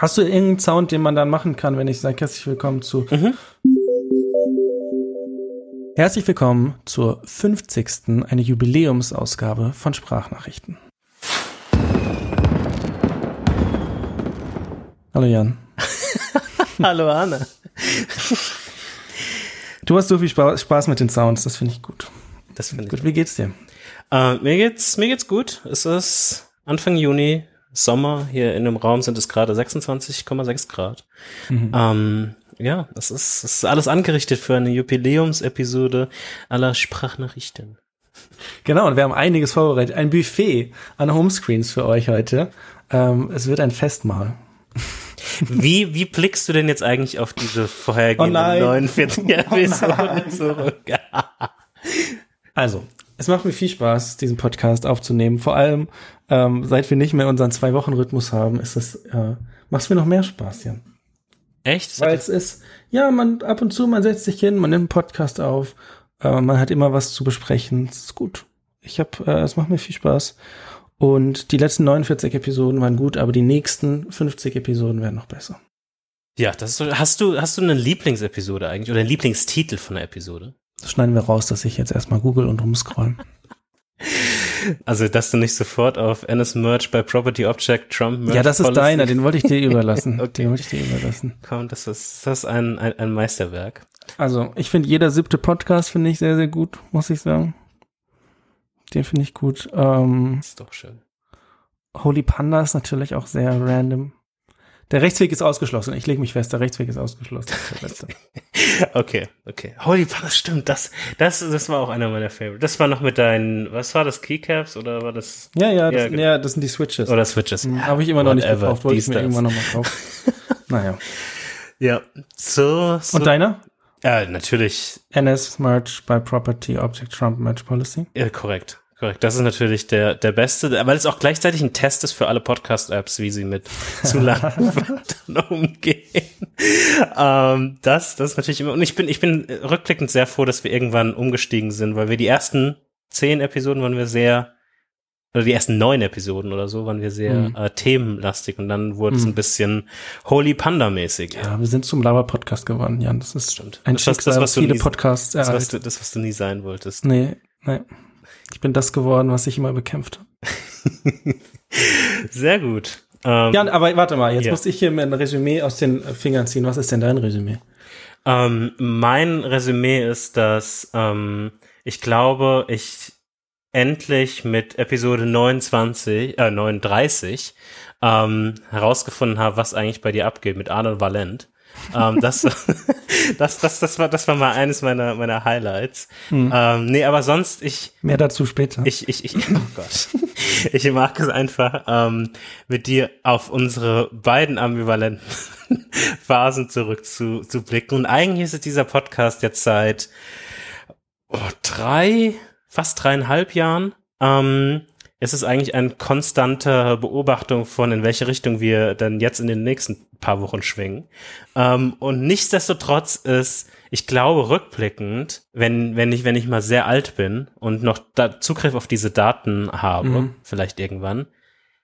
Hast du irgendeinen Sound, den man dann machen kann, wenn ich sage herzlich willkommen zu Mhm. Herzlich willkommen zur 50. eine Jubiläumsausgabe von Sprachnachrichten. Hallo Jan. Hallo Anna. Du hast so viel Spa- Spaß mit den Sounds, das finde ich gut. Das finde ich. Gut, wie geht's dir? Äh, mir geht's, mir geht's gut. Es ist Anfang Juni, Sommer. Hier in dem Raum sind es gerade 26,6 Grad. Ähm, ja, es ist, es ist alles angerichtet für eine Jubiläumsepisode aller Sprachnachrichten. Genau, und wir haben einiges vorbereitet. Ein Buffet an Homescreens für euch heute. Ähm, es wird ein Festmahl. Wie, wie blickst du denn jetzt eigentlich auf diese vorhergehenden Oh nein. 49 Episoden zurück? Also, es macht mir viel Spaß, diesen Podcast aufzunehmen. Vor allem, ähm, seit wir nicht mehr unseren Zwei-Wochen-Rhythmus haben, ist es, äh, macht es mir noch mehr Spaß, Jan. Echt? Weil es ist, ja, man ab und zu, man setzt sich hin, man nimmt einen Podcast auf, äh, man hat immer was zu besprechen. Es ist gut. Ich hab, äh, es macht mir viel Spaß. Und die letzten 49 Episoden waren gut, aber die nächsten 50 Episoden werden noch besser. Ja, das ist. Hast du, hast du eine Lieblingsepisode eigentlich oder einen Lieblingstitel von der Episode? Das schneiden wir raus, dass ich jetzt erstmal google und rumscrollen. Also, dass du nicht sofort auf NS Merch bei Property Object Trump Merch Ja, das ist Policy deiner, den wollte ich dir überlassen. Okay. Den wollte ich dir überlassen. kommt. Das ist, das ist ein, ein, ein Meisterwerk. Also, ich finde jeder siebte Podcast finde ich sehr, sehr gut, muss ich sagen. Den finde ich gut. Ähm, Das ist doch schön. Holy Panda ist natürlich auch sehr random. Der Rechtsweg ist ausgeschlossen. Ich lege mich fest, der Rechtsweg ist ausgeschlossen. Ist. Okay, okay. Holy Panda, das stimmt. Das, das, das war auch einer meiner Favorites. Das war noch mit deinen, was war das, Keycaps oder war das, ja, ja, das, Ja, genau. ja, das sind die Switches. oder Switches? Hm, Habe ich immer noch nicht gekauft, wollte ich mir das. irgendwann noch mal kaufen. naja. Ja. So, so. Und deiner? Ja, natürlich. NS Merch by Property Object Trump Match Policy. Ja, korrekt. Korrekt. Das ist natürlich der, der beste, weil es auch gleichzeitig ein Test ist für alle Podcast-Apps, wie sie mit zu langen Wörtern umgehen. Ähm, das, das ist natürlich immer, und ich bin, ich bin rückblickend sehr froh, dass wir irgendwann umgestiegen sind, weil wir die ersten zehn Episoden waren wir sehr, oder die ersten neun Episoden oder so waren wir sehr Mhm. äh, themenlastig und dann wurde es Mhm. ein bisschen Holy Panda-mäßig. Ja, wir sind zum Laber-Podcast geworden, Jan. Das ist Stimmt. ein Das, was- Schicksal, das, was viele nie- Podcasts Das, was du, das, was du nie sein wolltest. Nee, nee. Ich bin das geworden, was ich immer bekämpft habe. Sehr gut. Ähm, Jan, aber warte mal, jetzt Ja. muss ich hier mir ein Resümee aus den Fingern ziehen. Was ist denn dein Resümee? Ähm, mein Resümee ist, dass ähm, ich glaube, ich endlich mit Episode 29, äh, 39 ähm, herausgefunden habe, was eigentlich bei dir abgeht mit Arnold Valent. Ähm, das, das, das, das war, das war mal eines meiner, meiner Highlights. Hm. Ähm, nee, aber sonst, ich, Mehr dazu später. ich, ich, ich, oh Gott. Ich mag es einfach, ähm, mit dir auf unsere beiden ambivalenten Phasen zurück zu, zu blicken. Und eigentlich ist es dieser Podcast jetzt seit oh, drei, fast dreieinhalb Jahren. Ähm, es ist eigentlich eine konstante Beobachtung von, in welche Richtung wir dann jetzt in den nächsten paar Wochen schwingen. Ähm, und nichtsdestotrotz ist, ich glaube, rückblickend, wenn, wenn ich, wenn ich mal sehr alt bin und noch Zugriff auf diese Daten habe, Mhm. vielleicht irgendwann,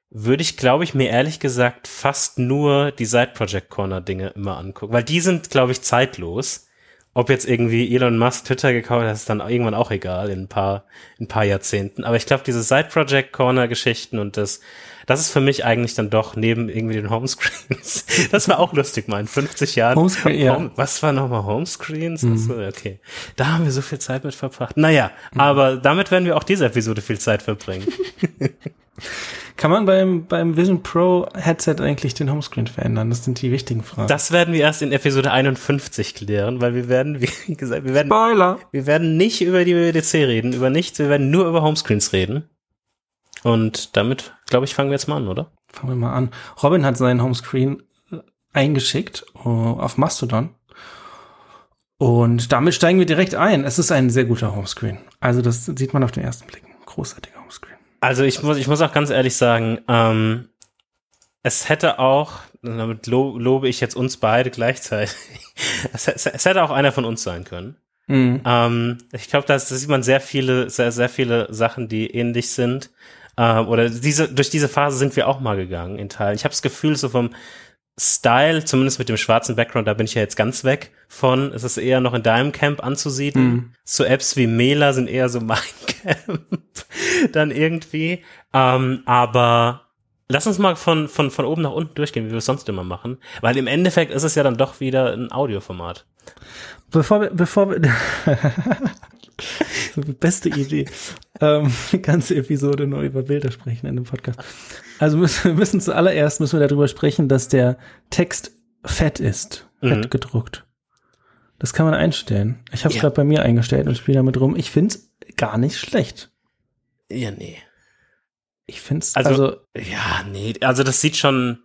würde ich, glaube ich, mir ehrlich gesagt fast nur die Side Project Corner Dinge immer angucken, weil die sind, glaube ich, zeitlos. Ob jetzt irgendwie Elon Musk Twitter gekauft hat, ist dann irgendwann auch egal in ein paar, in ein paar Jahrzehnten. Aber ich glaube, diese Side Project Corner Geschichten und das, das ist für mich eigentlich dann doch neben irgendwie den Homescreens. Das war auch lustig, mal in 50 Jahren. Homescreen, ja. Home, was war nochmal Homescreens? Ach so, okay. Da haben wir so viel Zeit mit verbracht. Naja, aber damit werden wir auch diese Episode viel Zeit verbringen. Kann man beim, beim Vision Pro Headset eigentlich den Homescreen verändern? Das sind die wichtigen Fragen. Das werden wir erst in Episode 51 klären, weil wir werden, wie gesagt, wir werden, Spoiler! wir werden nicht über die WWDC reden, über nichts, wir werden nur über Homescreens reden. Und damit, glaube ich, fangen wir jetzt mal an, oder? Fangen wir mal an. Robin hat seinen Homescreen äh, eingeschickt äh, auf Mastodon. Und damit steigen wir direkt ein. Es ist ein sehr guter Homescreen. Also das sieht man auf den ersten Blick. Großartiger. Also ich muss, ich muss auch ganz ehrlich sagen, ähm, es hätte auch, damit lo lobe ich jetzt uns beide gleichzeitig, es, es, es hätte auch einer von uns sein können. Mhm. Ähm, ich glaube, da sieht man sehr viele, sehr, sehr viele Sachen, die ähnlich sind. Ähm, oder diese, durch diese Phase sind wir auch mal gegangen in Teilen. Ich habe das Gefühl, so vom Style, zumindest mit dem schwarzen Background, da bin ich ja jetzt ganz weg von. Es ist eher noch in deinem Camp anzusiedeln. Mhm. So Apps wie Mela sind eher so mein Camp dann irgendwie. Ähm, aber lass uns mal von, von, von oben nach unten durchgehen, wie wir es sonst immer machen. Weil im Endeffekt ist es ja dann doch wieder ein Audioformat. Bevor wir, bevor wir, beste Idee, ähm, die ganze Episode nur über Bilder sprechen in dem Podcast. Also müssen, wir müssen zuallererst müssen wir darüber sprechen, dass der Text fett ist, fett Mhm. gedruckt. Das kann man einstellen. Ich habe es Ja. gerade bei mir eingestellt und spiele damit rum. Ich find's gar nicht schlecht. Ja, nee. Ich find's Also- also, Ja, nee, also das sieht schon,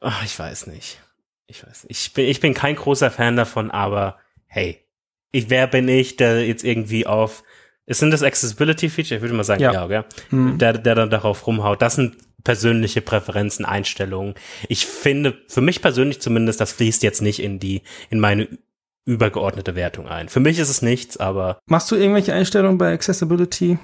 ach, ich weiß nicht. Ich weiß nicht. Ich bin, ich bin kein großer Fan davon, aber hey, ich, wer bin ich, der jetzt irgendwie auf, ist denn das Accessibility Feature? Ich würde mal sagen, Ja. ja, gell? hm. Der, der dann darauf rumhaut. Das sind persönliche Präferenzen, Einstellungen. Ich finde, für mich persönlich zumindest, das fließt jetzt nicht in die, in meine übergeordnete Wertung ein. Für mich ist es nichts, aber machst du irgendwelche Einstellungen bei Accessibility?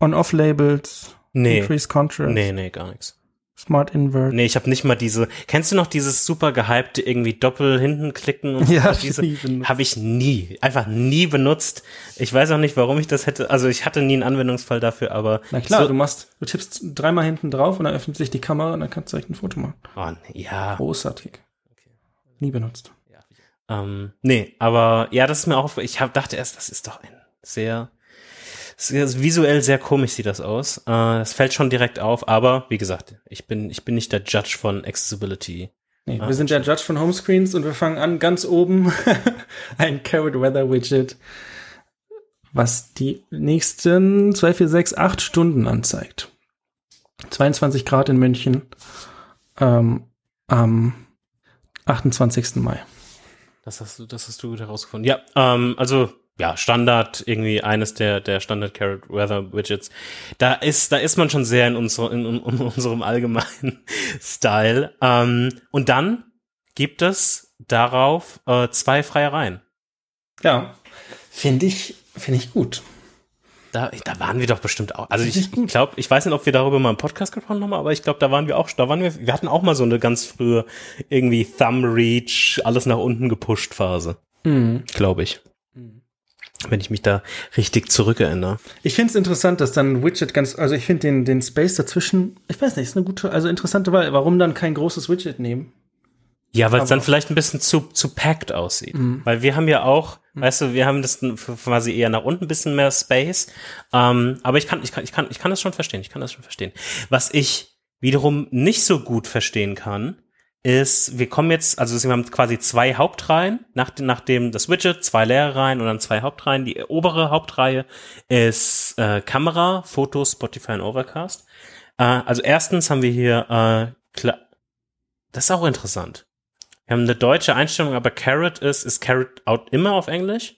On-Off-Labels? nee, Increase Contrast? nee, nee, gar nichts. Smart Invert? Nee, ich habe nicht mal diese. Kennst du noch dieses super gehypte irgendwie Doppel hinten klicken und Ja, diese habe ich nie, einfach nie benutzt. Ich weiß auch nicht, warum ich das hätte. Also ich hatte nie einen Anwendungsfall dafür, aber Na klar, so, du machst, du tippst dreimal hinten drauf und dann öffnet sich die Kamera und dann kannst du direkt ein Foto machen. oh, ja, Großartig. Nie benutzt. ähm, nee, aber ja, das ist mir auch. Ich hab, dachte erst, das ist doch ein sehr visuell sehr komisch sieht das aus. Äh, das fällt schon direkt auf, aber wie gesagt, ich bin ich bin nicht der Judge von Accessibility. Nee, Ah, wir sind der Judge von Homescreens und wir fangen an ganz oben ein Carrot Weather Widget, was die nächsten 2, 4, 6, 8 Stunden anzeigt. 22 Grad in München ähm, am 28. Mai. Das hast du, das hast du gut herausgefunden. Ja, ähm, also ja, Standard, irgendwie eines der, der Standard Carrot Weather Widgets. Da ist, da ist man schon sehr in, unser, in, in, unserem allgemeinen Style. Ähm, und dann gibt es darauf äh, zwei freie Reihen. Ja, finde ich, finde ich gut. Da, da waren wir doch bestimmt auch. Also ich, glaube, ich weiß nicht, ob wir darüber mal im Podcast gesprochen haben, aber ich glaube, da waren wir auch, da waren wir, wir hatten auch mal so eine ganz frühe irgendwie Thumb Reach, alles nach unten gepusht Phase, Mhm. glaube ich. Wenn ich mich da richtig zurückerinnere. Ich finde es interessant, dass dann ein Widget ganz, also ich finde den, den Space dazwischen, ich weiß nicht, ist eine gute, also interessante Wahl. Warum dann kein großes Widget nehmen? Ja, weil es dann vielleicht ein bisschen zu, zu packed aussieht. Weil wir haben ja auch, weißt du, wir haben das quasi eher nach unten ein bisschen mehr Space. Ähm, aber ich kann, ich kann, ich kann, ich kann das schon verstehen. Ich kann das schon verstehen. Was ich wiederum nicht so gut verstehen kann, ist, wir kommen jetzt, also wir haben quasi zwei Hauptreihen, nach, nachdem das Widget, zwei leere Reihen und dann zwei Hauptreihen. Die obere Hauptreihe ist äh, Kamera, Fotos, Spotify und Overcast. Äh, also erstens haben wir hier, äh, das ist auch interessant. Wir haben eine deutsche Einstellung, aber Carrot ist, ist Carrot out immer auf Englisch?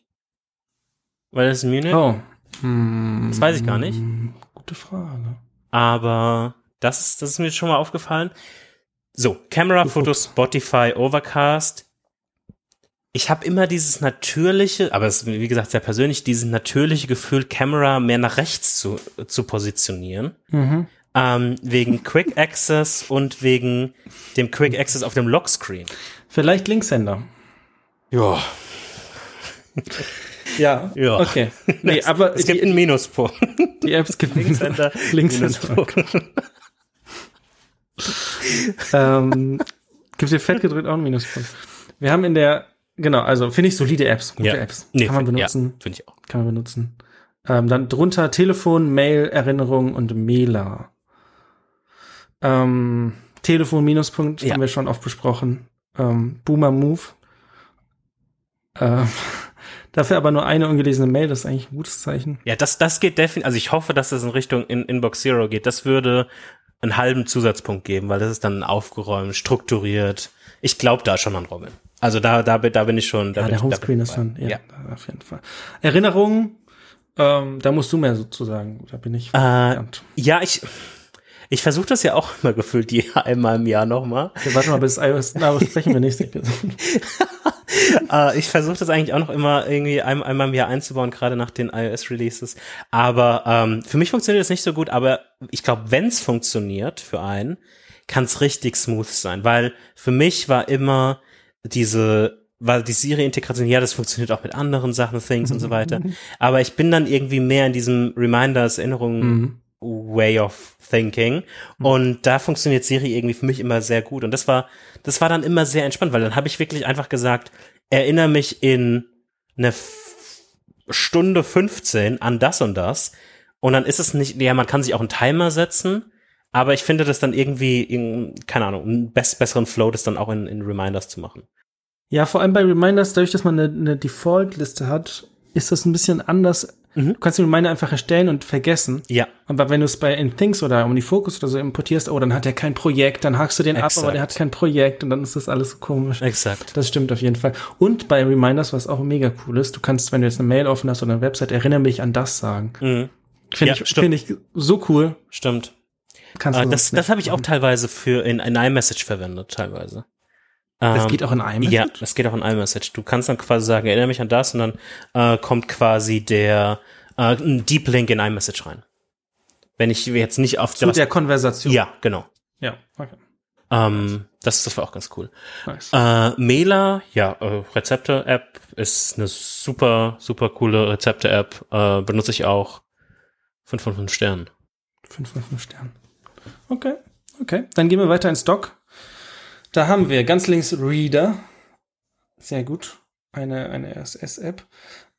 Weil das ist Munich. Oh. Hm, Das weiß ich gar nicht. Gute Frage. Aber das ist, das ist mir schon mal aufgefallen. So, Camera, Fotos, Spotify, Overcast. Ich habe immer dieses natürliche, aber es ist, wie gesagt, sehr persönlich, dieses natürliche Gefühl, Camera mehr nach rechts zu, zu positionieren. Mhm. Ähm, wegen Quick Access und wegen dem Quick Access auf dem Lockscreen. Vielleicht Linkshänder. Ja. Ja. Ja. Okay. Nee, aber Es gibt die, einen Minuspunkt. die Apps gibt Linkshänder, Linkshänder. Minuspunkt. ähm, gibt dir fett gedrückt auch einen Minuspunkt. Wir haben in der, genau, also finde ich solide Apps, gute Ja. Apps. Nee, kann man benutzen. Ja, finde ich auch. Kann man benutzen. Ähm, dann drunter Telefon, Mail, Erinnerung und Mailer. Ähm, Telefon, Minuspunkt, Ja. haben wir schon oft besprochen. Ähm, Boomer Move. Ähm, dafür aber nur eine ungelesene Mail, das ist eigentlich ein gutes Zeichen. Ja, das, das geht definitiv, also ich hoffe, dass das in Richtung in, Inbox Zero geht. Das würde einen halben Zusatzpunkt geben, weil das ist dann aufgeräumt, strukturiert. Ich glaube da schon an Robin. Also da, da, bin- da bin ich schon. Da Ja, der Homescreen ist dabei. schon, ja, auf jeden Fall. Erinnerungen, ähm, da musst du mehr sozusagen, da bin ich. Äh, ja, ich, ich versuche das ja auch immer gefühlt die einmal im Jahr nochmal. Wir warten mal bis iOS, na, sprechen wir nächste Episode. äh, ich versuche das eigentlich auch noch immer irgendwie ein, einmal im Jahr einzubauen, gerade nach den iOS-Releases. Aber ähm, für mich funktioniert das nicht so gut, aber ich glaube, wenn es funktioniert für einen, kann es richtig smooth sein, weil für mich war immer diese weil die Siri-Integration, ja, das funktioniert auch mit anderen Sachen, Things und so weiter. Aber ich bin dann irgendwie mehr in diesem Reminders, Erinnerungen, Mhm. Way of Thinking. Und da funktioniert Siri irgendwie für mich immer sehr gut. Und das war, das war dann immer sehr entspannt, weil dann habe ich wirklich einfach gesagt, erinnere mich in eine F- Stunde 15 an das und das. Und dann ist es nicht, ja, man kann sich auch einen Timer setzen, aber ich finde das dann irgendwie, in, keine Ahnung, einen best, besseren Flow, das dann auch in, in Reminders zu machen. Ja, vor allem bei Reminders, dadurch, dass man eine, eine Default-Liste hat, ist das ein bisschen anders. Mhm. Du kannst den Reminder einfach erstellen und vergessen. Ja, Aber wenn du es bei in Things oder OmniFocus oder so importierst, oh, dann hat er kein Projekt, dann hakst du den ab, Exakt. aber der hat kein Projekt und dann ist das alles so komisch. exakt. Das stimmt auf jeden Fall. Und bei Reminders, was auch mega cool ist, du kannst, wenn du jetzt eine Mail offen hast oder eine Website, erinnere mich an das sagen. Mhm. Finde Ja, ich, finde ich so cool. Stimmt. Kannst Äh, du das das habe ich auch teilweise für in, in iMessage verwendet, teilweise. Das Ähm, geht auch in einem. Ja, das geht auch in iMessage. Du kannst dann quasi sagen, erinnere mich an das und dann äh, kommt quasi der äh, ein Deep Link in iMessage rein. Wenn ich jetzt nicht auf Zu der Konversation. Ja, genau. Ja, okay. Ähm, das, das war auch ganz cool. Nice. Äh, Mela, ja, äh, Rezepte-App ist eine super, super coole Rezepte-App. Äh, benutze ich auch. 5 von 5 Sternen. Fünf von fünf Sternen. Okay, okay. Dann gehen wir weiter ins Doc. Da haben wir ganz links Reader. Sehr gut. Eine, eine RSS-App.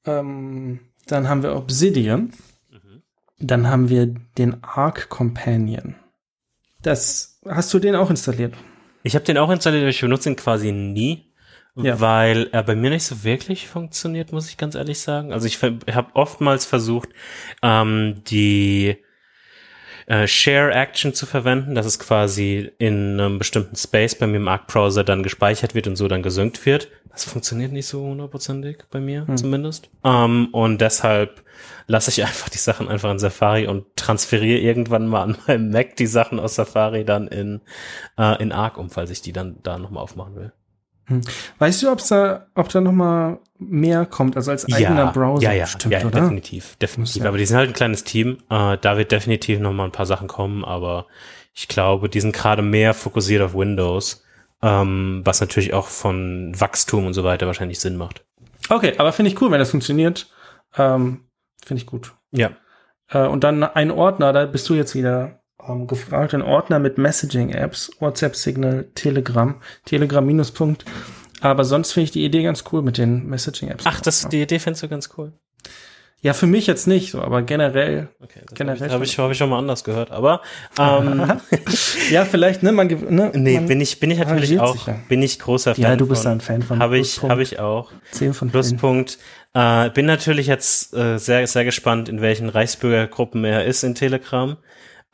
Ähm, dann haben wir Obsidian. Dann haben wir den Arc Companion. Das, hast du den auch installiert? Ich habe den auch installiert, aber ich benutze ihn quasi nie, Ja. weil er bei mir nicht so wirklich funktioniert, muss ich ganz ehrlich sagen. Also ich habe oftmals versucht, ähm, die äh, Share Action zu verwenden, dass es quasi in einem bestimmten Space bei mir im Arc Browser dann gespeichert wird und so dann gesynkt wird. Das funktioniert nicht so hundertprozentig bei mir zumindest. Ähm, und deshalb lasse ich einfach die Sachen einfach in Safari und transferiere irgendwann mal an meinem Mac die Sachen aus Safari dann in, äh, in Arc um, falls ich die dann da nochmal aufmachen will. Weißt du, ob's da, ob da noch mal mehr kommt, also als eigener Browser ja, ja, bestimmt, ja, ja oder? definitiv, definitiv. ja- Aber die sind halt ein kleines Team. Äh, da wird definitiv noch mal ein paar Sachen kommen, aber ich glaube, die sind gerade mehr fokussiert auf Windows, ähm, was natürlich auch von Wachstum und so weiter wahrscheinlich Sinn macht. Okay, aber finde ich cool, wenn das funktioniert. Ähm, finde ich gut. Ja, Äh, und dann ein Ordner, da bist du jetzt wieder ähm, gefragt, ein Ordner mit Messaging-Apps, WhatsApp, Signal, Telegram, Telegram Minuspunkt. Aber sonst finde ich die Idee ganz cool mit den Messaging-Apps. ach, das die Idee findest du ganz cool. Ja, für mich jetzt nicht so, aber generell. Okay, das Generell habe ich, hab ich, hab ich schon mal anders gehört, aber ähm, Ja, vielleicht, ne, man, ne, nee, man, bin ich bin ich natürlich auch ja. bin ich großer Fan. Ja, du bist von, ein Fan von Habe ich habe ich auch. 10 von 10. Pluspunkt. Äh, bin natürlich jetzt äh, sehr, sehr gespannt, in welchen Reichsbürgergruppen er ist in Telegram.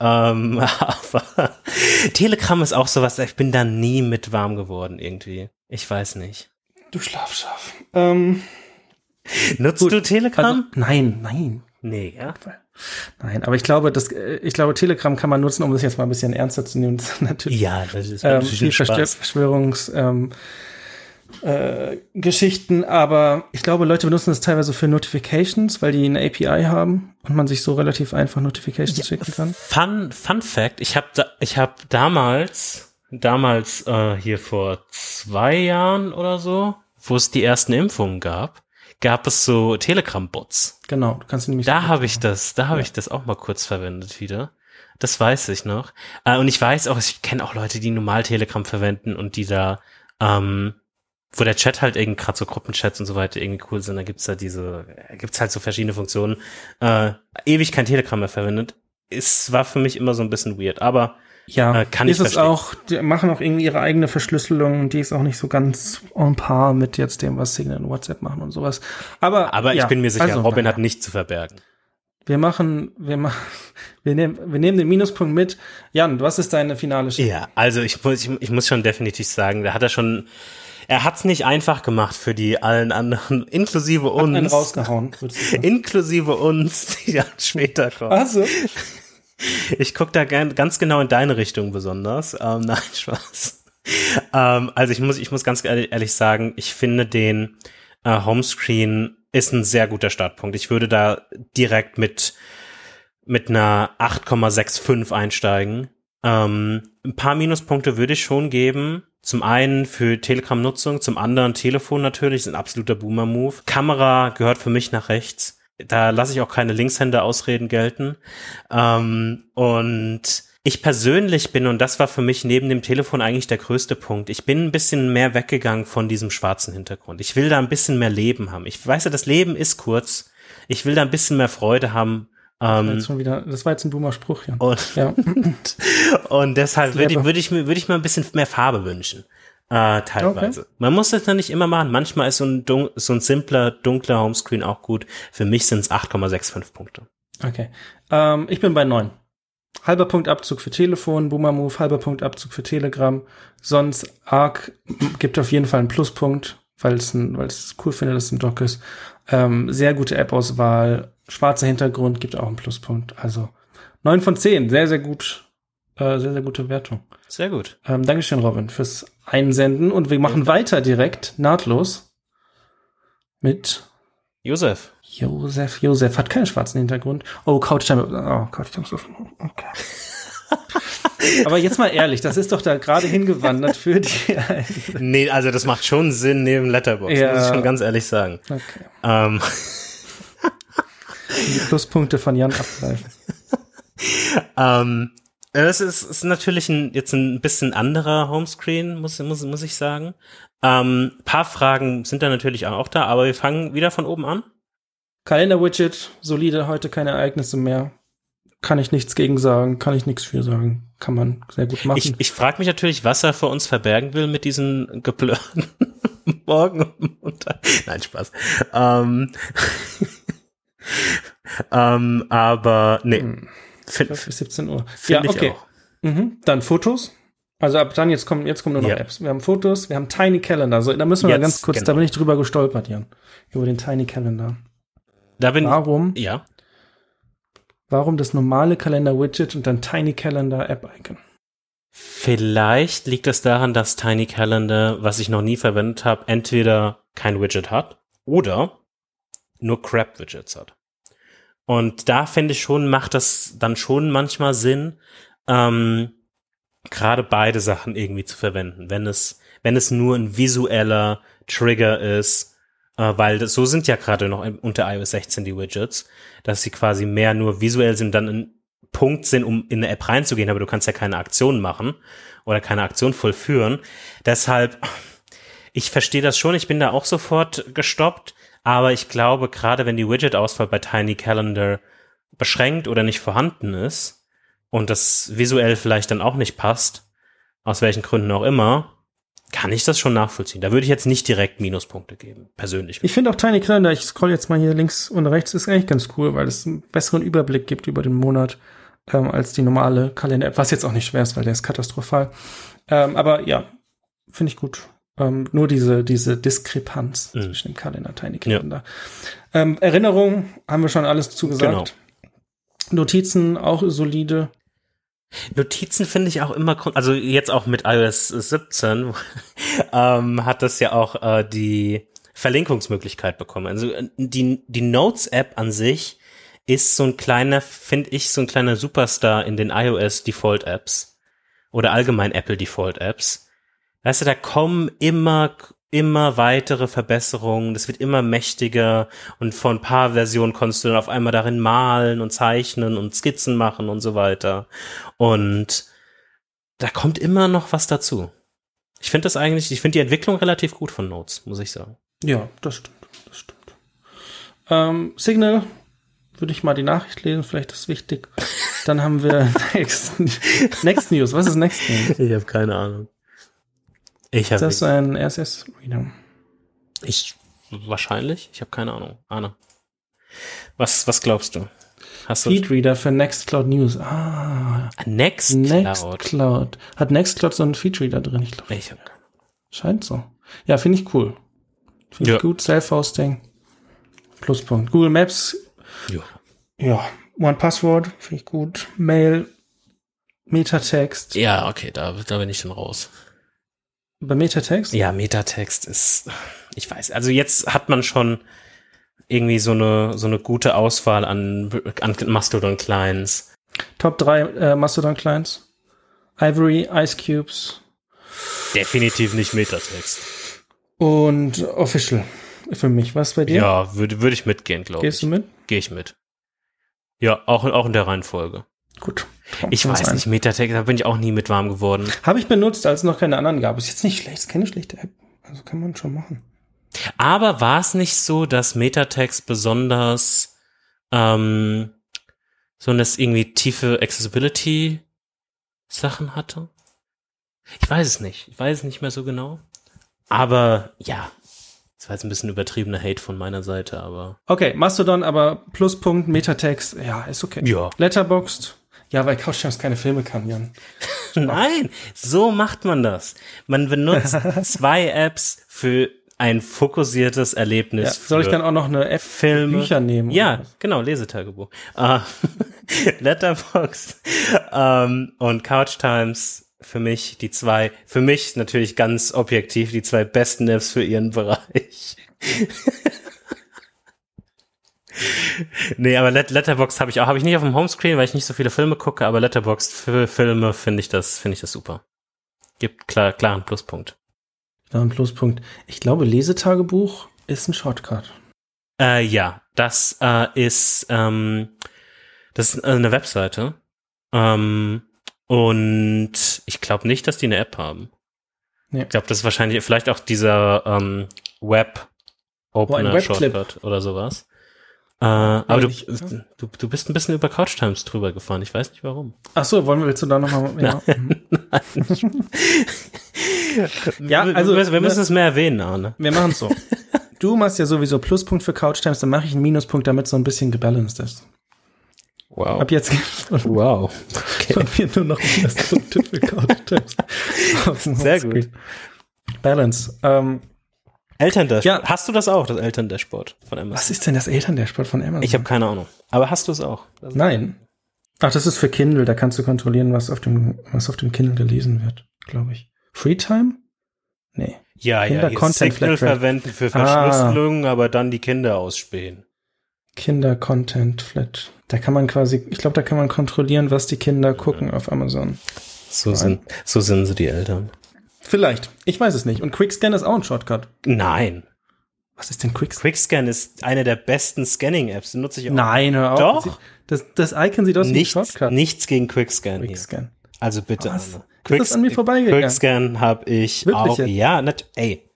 Ähm, aber Telegram ist auch sowas, ich bin da nie mit warm geworden irgendwie. Ich weiß nicht. Du Schlafschaf. Ähm, Nutzt Gut, du Telegram? also, nein, nein. nee, ja. Nein, aber ich glaube, das, äh, ich glaube, Telegram kann man nutzen, um das jetzt mal ein bisschen ernster zu nehmen. Das ist natürlich Ja, das ist ähm, natürlich viel Spaß. Verschwörungs ähm, äh, Geschichten, aber ich glaube, Leute benutzen das teilweise für Notifications, weil die eine API haben und man sich so relativ einfach Notifications schicken kann. Fun, Fun Fact, ich habe da, ich hab damals, damals äh, hier vor zwei Jahren oder so, wo es die ersten Impfungen gab, gab es so Telegram-Bots. Genau, du kannst nämlich Da habe ich das, da habe ich das auch mal kurz verwendet wieder. Das weiß ich noch. Äh, und ich weiß auch, ich kenne auch Leute, die normal Telegram verwenden und die da, ähm, wo der Chat halt irgendwie gerade so Gruppenchats und so weiter irgendwie cool sind, da gibt's da diese, gibt's halt so verschiedene Funktionen. Äh, ewig kein Telegram mehr verwendet. Es war für mich immer so ein bisschen weird, aber ja, äh, kann ich ist es verstehen. auch, die machen auch irgendwie ihre eigene Verschlüsselung, die ist auch nicht so ganz on par mit jetzt dem, was Signal und WhatsApp machen und sowas. Aber, aber ja, ich bin mir sicher, also, Robin naja. hat nichts zu verbergen. Wir machen, wir machen, wir nehmen, wir nehmen den Minuspunkt mit. Jan, was ist deine finale Schicht? Ja, also ich muss, ich, ich muss schon definitiv sagen, da hat er schon, er hat's nicht einfach gemacht für die allen anderen, inklusive Einen uns, rausgehauen, du sagen. inklusive uns, die dann später kommen. Also, Ich guck da gern, ganz genau in deine Richtung besonders. Ähm, nein, Spaß. Ähm, also ich muss, ich muss ganz ehrlich, ehrlich sagen, ich finde den äh, Homescreen ist ein sehr guter Startpunkt. Ich würde da direkt mit mit einer 8,65 einsteigen. Ähm, ein paar Minuspunkte würde ich schon geben. Zum einen für Telegram-Nutzung, zum anderen Telefon natürlich, ist ein absoluter Boomer-Move. Kamera gehört für mich nach rechts. Da lasse ich auch keine Linkshänder-Ausreden gelten. Ähm, und ich persönlich bin, und das war für mich neben dem Telefon eigentlich der größte Punkt, ich bin ein bisschen mehr weggegangen von diesem schwarzen Hintergrund. Ich will da ein bisschen mehr Leben haben. Ich weiß ja, das Leben ist kurz. Ich will da ein bisschen mehr Freude haben. Ähm, das, war wieder, das war jetzt ein Boomer-Spruch, ja. Und, ja. und deshalb würde ich, würde ich, mir, würde ich mir ein bisschen mehr Farbe wünschen. Äh, teilweise. Okay. Man muss das dann nicht immer machen. Manchmal ist so ein, so ein simpler, dunkler Homescreen auch gut. Für mich sind es 8,65 Punkte. Okay. Ähm, ich bin bei 9. Halber Punkt Abzug für Telefon, Boomer Move, halber Punkt Abzug für Telegram. Sonst Arc gibt auf jeden Fall einen Pluspunkt, weil es ein, weil es cool finde, dass es ein Dock ist. Ähm, sehr gute App-Auswahl, schwarzer Hintergrund gibt auch einen Pluspunkt. Also neun von zehn, sehr, sehr gut, äh, sehr, sehr gute Wertung. Sehr gut. Ähm, Dankeschön, Robin, fürs Einsenden. Und wir machen weiter direkt, nahtlos, mit Josef. Josef, Josef hat keinen schwarzen Hintergrund. Oh, Couchtime. Oh Couchtime ist offen. Okay. Aber jetzt mal ehrlich, das ist doch da gerade hingewandert für die. nee, also das macht schon Sinn neben Letterbox, ja. muss ich schon ganz ehrlich sagen. Okay. Ähm. Die Pluspunkte von Jan abgreifen. ähm, es ist, ist natürlich ein, jetzt ein bisschen anderer Homescreen, muss, muss, muss ich sagen. Ähm, paar Fragen sind da natürlich auch da, aber wir fangen wieder von oben an. Kalender-Widget, solide, heute keine Ereignisse mehr. Kann ich nichts gegen sagen, kann ich nichts für sagen. Kann man sehr gut machen. Ich, ich frage mich natürlich, was er vor uns verbergen will mit diesen geblurrten Morgen und Montag. Nein, Spaß. Ähm, ähm, aber nee. Hm. Bis 17 Uhr. Ja, okay. Mhm. Dann Fotos. Also ab dann, jetzt kommen, jetzt kommen nur noch ja. Apps. Wir haben Fotos, wir haben Tiny Calendar. So, da müssen wir jetzt, ganz kurz, genau. da bin ich drüber gestolpert, Jan. Über den Tiny Calendar. Da bin warum? Ja. Warum das normale Kalender-Widget und dann Tiny Calendar App-Icon? Vielleicht liegt es daran, dass Tiny Calendar, was ich noch nie verwendet habe, entweder kein Widget hat oder nur Crap-Widgets hat. Und da finde ich schon, macht das dann schon manchmal Sinn, ähm, gerade beide Sachen irgendwie zu verwenden, wenn es, wenn es nur ein visueller Trigger ist, äh, weil das, so sind ja gerade noch unter iOS 16 die Widgets, dass sie quasi mehr nur visuell sind, dann ein Punkt sind, um in eine App reinzugehen, aber du kannst ja keine Aktion machen oder keine Aktion vollführen. Deshalb, ich verstehe das schon, ich bin da auch sofort gestoppt, aber ich glaube, gerade wenn die Widget-Auswahl bei Tiny Calendar beschränkt oder nicht vorhanden ist und das visuell vielleicht dann auch nicht passt, aus welchen Gründen auch immer, kann ich das schon nachvollziehen. Da würde ich jetzt nicht direkt Minuspunkte geben, persönlich. Ich finde auch Tiny Calendar, ich scroll jetzt mal hier links und rechts, ist eigentlich ganz cool, weil es einen besseren Überblick gibt über den Monat ähm, als die normale Kalender-App, was jetzt auch nicht schwer ist, weil der ist katastrophal. Ähm, aber ja, finde ich gut. Ähm, nur diese, diese Diskrepanz mhm. zwischen dem Kalender, Tiny Calendar. Ja. Ähm, Erinnerung haben wir schon alles zugesagt. Genau. Notizen auch solide. Notizen finde ich auch immer, also jetzt auch mit iOS 17 ähm, hat das ja auch äh, die Verlinkungsmöglichkeit bekommen. Also äh, die, die Notes-App an sich ist so ein kleiner, finde ich, so ein kleiner Superstar in den iOS Default Apps oder allgemein Apple Default Apps. Weißt du, da kommen immer immer weitere Verbesserungen, das wird immer mächtiger und vor ein paar Versionen konntest du dann auf einmal darin malen und zeichnen und Skizzen machen und so weiter. Und da kommt immer noch was dazu. Ich finde das eigentlich, ich finde die Entwicklung relativ gut von Notes, muss ich sagen. Ja, das stimmt, das stimmt. Ähm, Signal, würde ich mal die Nachricht lesen, vielleicht ist wichtig. Dann haben wir Next, Next News. Was ist Next News? Ich habe keine Ahnung. Ich habe. Ist das ein RSS-Reader? Ich wahrscheinlich. Ich habe keine Ahnung. Anna. Was, was glaubst du? Hast Feedreader für Nextcloud News. Ah. Nextcloud. Nextcloud. Hat Nextcloud so einen Feedreader drin? Ich glaube. Scheint so. Ja, finde ich cool. Finde ja. ich gut. Self-Hosting. Pluspunkt. Google Maps. Ja. Ja. One Password. Finde ich gut. Mail. Metatext. Ja, okay. Da, da bin ich schon raus. Bei Metatext? Ja, Metatext ist, ich weiß, also jetzt hat man schon irgendwie so eine, so eine gute Auswahl an, an Mastodon-Clients. Top 3 äh, Mastodon-Clients? Ivory, Ice Cubes Definitiv nicht Metatext. und Official für mich. Was bei dir? Ja, würde würde ich mitgehen, glaube ich. Gehst du mit? Gehe ich mit. Ja, auch, auch in der Reihenfolge. Gut. Ich weiß nicht, Metatext, da bin ich auch nie mit warm geworden. Habe ich benutzt, als es noch keine anderen gab. Ist jetzt nicht schlecht, ist keine schlechte App. Also kann man schon machen. Aber war es nicht so, dass Metatext besonders ähm, so eine irgendwie tiefe Accessibility Sachen hatte? Ich weiß es nicht. Ich weiß es nicht mehr so genau. Aber ja, das war jetzt ein bisschen übertriebener Hate von meiner Seite, aber Okay, Mastodon, aber Pluspunkt, Metatext, ja, ist okay. ja. Letterboxd, ja, weil Couchtimes keine Filme kann, Jan. Nein, so macht man das. Man benutzt zwei Apps für ein fokussiertes Erlebnis. Ja, soll ich dann auch noch eine App für Filme. Bücher nehmen? Ja, genau, Lesetagebuch. Äh, Letterboxd ähm, und Couch Times für mich die zwei, für mich natürlich ganz objektiv die zwei besten Apps für ihren Bereich. Nee, aber Let Letterboxd habe ich auch, habe ich nicht auf dem Homescreen, weil ich nicht so viele Filme gucke, aber Letterboxd für Filme finde ich das, finde ich das super. Gibt klar, klaren Pluspunkt. Ein Pluspunkt. Ich glaube, Lesetagebuch ist ein Shortcut. Äh, ja, das äh, ist ähm, das ist eine Webseite ähm, und ich glaube nicht, dass die eine App haben. Nee. Ich glaube, das ist wahrscheinlich vielleicht auch dieser ähm, Web Opener Webclip. Shortcut oder sowas. Äh, aber du, ich- du, du bist ein bisschen über Couch Times drüber gefahren. Ich weiß nicht warum. Ach so, wollen wir jetzt da nochmal? Ja. mhm. Ja, also, wir, wir müssen ne- es mehr erwähnen, Arne. Wir machen es so. Du machst ja sowieso Pluspunkt für Couch Times, dann mache ich einen Minuspunkt, damit so ein bisschen gebalanced ist. Wow. Ab jetzt Wow. von mir nur noch Minuspunkte für Couch Times. Sehr Homescreen. Balance. Ähm, Elterndashboard. Ja. Hast du das auch, das Elterndashboard von Amazon? was ist denn das Elterndashboard von Amazon? Ich habe keine Ahnung. Aber hast du es auch? Das- Nein. Ach, das ist für Kindle, da kannst du kontrollieren, was auf dem, was auf dem Kindle gelesen wird, glaube ich. Freetime? Nee. Ja, Kinder ja, Content Signal Flatrate. verwenden für Ah. Verschlüsselung, aber dann die Kinder ausspähen. Kinder Content Flat. Da kann man quasi, ich glaube, da kann man kontrollieren, was die Kinder gucken auf Amazon. So sind, so sind sie die Eltern. Vielleicht. Ich weiß es nicht. Und Quickscan ist auch ein Shortcut. Nein. Was ist denn Quickscan? Quickscan ist eine der besten Scanning-Apps. Die nutze ich auch. Nein, hör auf. Doch. Das, das Icon sieht aus wie ein Shortcut. nichts gegen Quickscan hier. Quickscan. Also bitte, Was? Anne. Ist an mir vorbeigegangen? Quickscan habe ich Wirklich auch. jetzt? Ja, nat ey.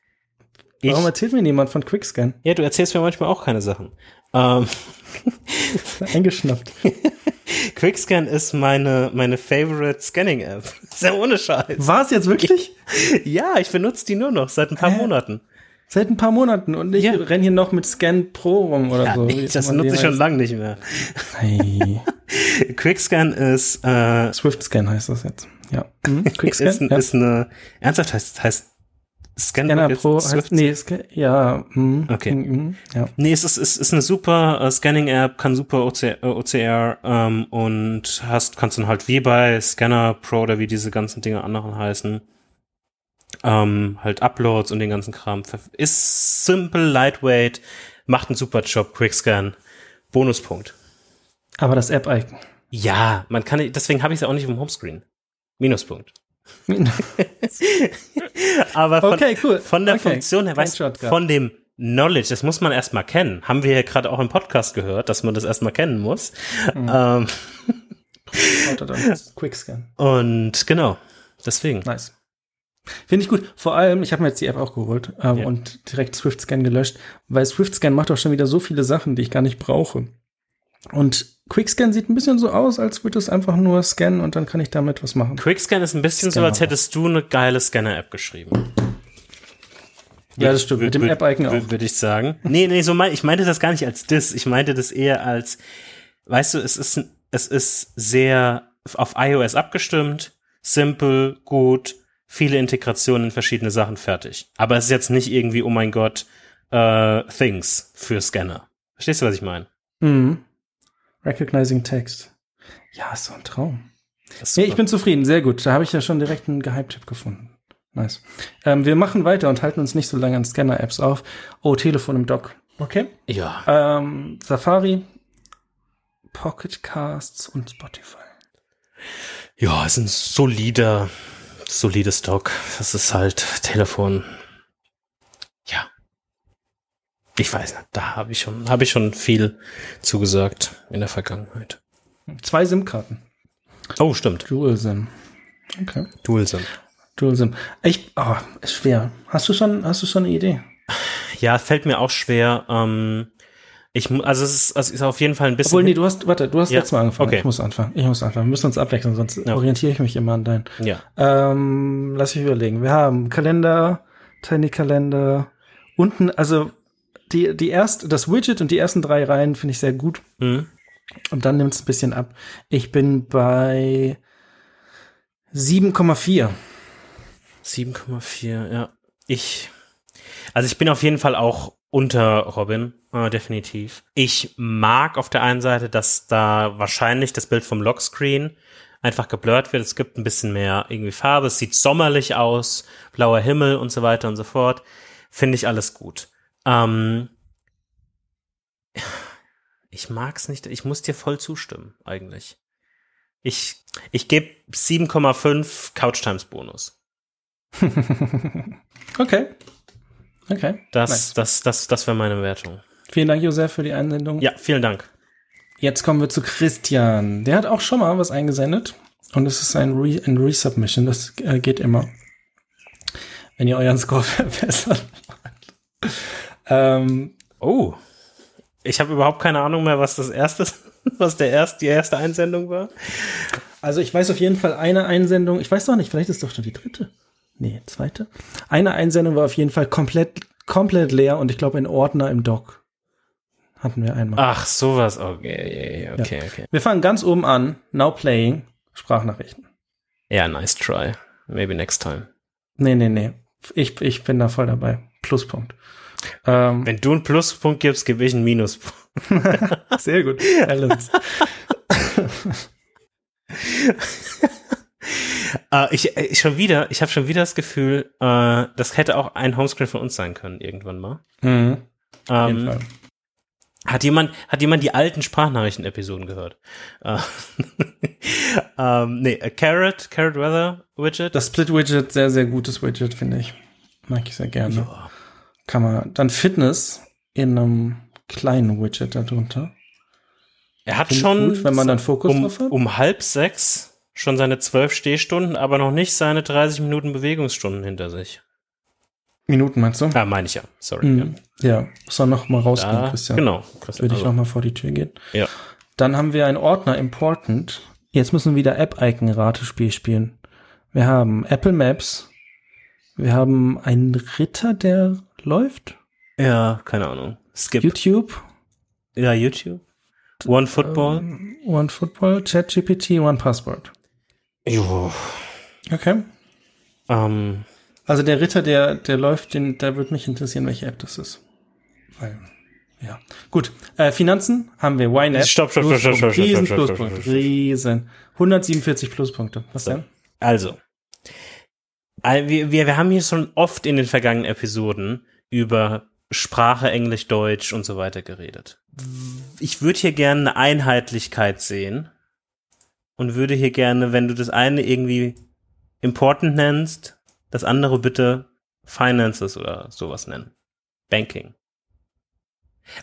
Ich, Warum erzählt mir niemand von Quickscan? ja, du erzählst mir manchmal auch keine Sachen. Ähm, Eingeschnappt. Quickscan ist meine, meine favorite Scanning-App. Ist ja ohne Scheiß. War es jetzt wirklich? Ja, ich benutze die nur noch seit ein paar Hä? Monaten. Seit ein paar Monaten und ich Ja. renn hier noch mit Scan Pro rum oder so. Nee, wie das nutze ich schon lange nicht mehr. Hey. Quickscan ist, äh, Swift Scan heißt das jetzt. Ja. Hm? Quickscan? ist, ja. ist eine, ernsthaft heißt, heißt Scan Scanner jetzt Pro heißt, nee, ja, hm, Okay. hm, ja. Nee, es ist, es ist eine super äh, Scanning-App, kann super OC, äh, OCR ähm, und hast, kannst dann halt wie bei Scanner Pro oder wie diese ganzen Dinge anderen heißen, ähm, halt Uploads und den ganzen Kram. Ist simple, lightweight, macht einen super Job, Quickscan. Bonuspunkt. Aber das App-Icon. Ja, man kann, deswegen habe ich es auch nicht im Homescreen. Minuspunkt. Aber von, Okay, cool. von der Okay, Funktion her, weißt, von dem Knowledge, das muss man erstmal kennen. Haben wir ja gerade auch im Podcast gehört, dass man das erstmal kennen muss. Mhm. Ähm. Quickscan. und genau, deswegen. Nice. Finde ich gut. Vor allem, ich habe mir jetzt die App auch geholt ähm, Ja. und direkt Swift Scan gelöscht, weil Swift Scan macht auch schon wieder so viele Sachen, die ich gar nicht brauche. Und Quickscan sieht ein bisschen so aus, als würde es einfach nur scannen und dann kann ich damit was machen. Quickscan ist ein bisschen so, Scanner. als hättest du eine geile Scanner-App geschrieben. Ja, das stimmt. Mit dem App-Icon auch. Würde ich sagen. Nee, nee, so mein, ich meinte das gar nicht als Diss. Ich meinte das eher als, weißt du, es ist, es ist sehr auf iOS abgestimmt, simpel, gut, viele Integrationen in verschiedene Sachen fertig. Aber es ist jetzt nicht irgendwie, oh mein Gott, äh, Things für Scanner. Verstehst du, was ich meine? Mhm. Recognizing Text. Ja, ist so ein Traum. Nee, ich bin zufrieden. Sehr gut. Da habe ich ja schon direkt einen Geheimtipp gefunden. Nice. Ähm, wir machen weiter und halten uns nicht so lange an Scanner-Apps auf. Oh, Telefon im Dock. Okay. ja. Ähm, Safari, Pocket Casts und Spotify. Ja, ist ein solider, solides Stock. Das ist halt Telefon. Ich weiß nicht, da habe ich schon, habe ich schon viel zugesagt in der Vergangenheit. Zwei SIM-Karten. Oh, stimmt. Dual SIM. Okay. Dual SIM. Dual SIM. Ich, oh, ist schwer. Hast du schon, hast du schon eine Idee? Ja, fällt mir auch schwer. Ähm, ich, also es ist, es ist auf jeden Fall ein bisschen. Obwohl, nee, du hast, warte, du hast Ja, letztes Mal angefangen. okay. Ich muss anfangen. Ich muss anfangen. Wir müssen uns abwechseln, sonst Ja. orientiere ich mich immer an deinen. ja. Ähm, lass mich überlegen. Wir haben Kalender, Tiny Kalender, unten, also die, die erste, das Widget und die ersten drei Reihen finde ich sehr gut. Mhm. Und dann nimmt es ein bisschen ab. Ich bin bei 7,4. 7,4, ja. Ich, also ich bin auf jeden Fall auch unter Robin, äh, definitiv. Ich mag auf der einen Seite, dass da wahrscheinlich das Bild vom Lockscreen einfach geblurrt wird. Es gibt ein bisschen mehr irgendwie Farbe. Es sieht sommerlich aus, blauer Himmel und so weiter und so fort. Finde ich alles gut. Ähm, ich mag's nicht. Ich muss dir voll zustimmen, eigentlich. Ich, ich gebe 7,5 Couch Times Bonus. okay. Okay. Das, Nice. das, das, das wäre meine Wertung. Vielen Dank, Josef, für die Einsendung. Ja, vielen Dank. Jetzt kommen wir zu Christian. Der hat auch schon mal was eingesendet. Und es ist ein, Re ein Resubmission. Das äh, geht immer. Wenn ihr euren Score verbessern wollt. Ähm, Oh. Ich habe überhaupt keine Ahnung mehr, was das erste, was der erste, die erste Einsendung war. also ich weiß auf jeden Fall eine Einsendung. Ich weiß doch nicht, vielleicht ist doch schon die dritte. Nee, zweite. Eine Einsendung war auf jeden Fall komplett, komplett leer und ich glaube ein Ordner im Doc. Hatten wir einmal. Ach, sowas. Okay, okay, okay. Wir fangen ganz oben an. Now playing. Sprachnachrichten. Ja, nice try. Maybe next time. Nee, nee, nee. Ich, ich bin da voll dabei. Pluspunkt. Ähm, Wenn du einen Pluspunkt gibst, gebe ich einen Minuspunkt. sehr gut. Balance. Äh, ich, ich schon wieder, ich habe schon wieder das Gefühl, äh, das hätte auch ein Homescreen von uns sein können irgendwann mal. mhm, auf jeden Ähm, Fall. Hat jemand, hat jemand die alten Sprachnachrichten-Episoden gehört? Äh, ähm, nee, äh, Carrot, Carrot Weather Widget. Das Split-Widget, sehr, sehr gutes Widget, finde ich. Mag ich sehr gerne. Ja. Kann man. Dann Fitness in einem kleinen Widget darunter. Er hat Finde ich schon gut, wenn man dann Fokus um, drauf hat. um halb sechs schon seine zwölf Stehstunden, aber noch nicht seine 30 Minuten Bewegungsstunden hinter sich. Minuten meinst du? Ah, meine ich ja. Sorry. Mhm. Ja, muss er noch mal Ja. rausgehen, Da, Christian. Genau. Christian, Würde ich also, noch mal vor die Tür gehen. Ja. Dann haben wir einen Ordner Important. Jetzt müssen wir wieder App-Icon-Ratespiel spielen. Wir haben Apple Maps. Wir haben einen Ritter, der läuft. ja, keine Ahnung. Skip. YouTube. ja, YouTube. One Football. ähm, One Football, ChatGPT, One Password. Jo. Okay. Ähm, Also der Ritter, der, der läuft, den, da würde mich interessieren, welche App das ist. Weil, ja. Gut. Äh, Finanzen haben wir YNAB. Stopp, stopp, stopp, stopp, stopp, stopp, Riesen stopp, stopp, stopp, stopp. Riesen. 147 Pluspunkte. Was So. denn? Also, All- wir, wir, wir haben hier schon oft in den vergangenen Episoden über Sprache, Englisch, Deutsch und so weiter geredet. Ich würde hier gerne eine Einheitlichkeit sehen und würde hier gerne, wenn du das eine irgendwie important nennst, das andere bitte Finances oder sowas nennen. Banking.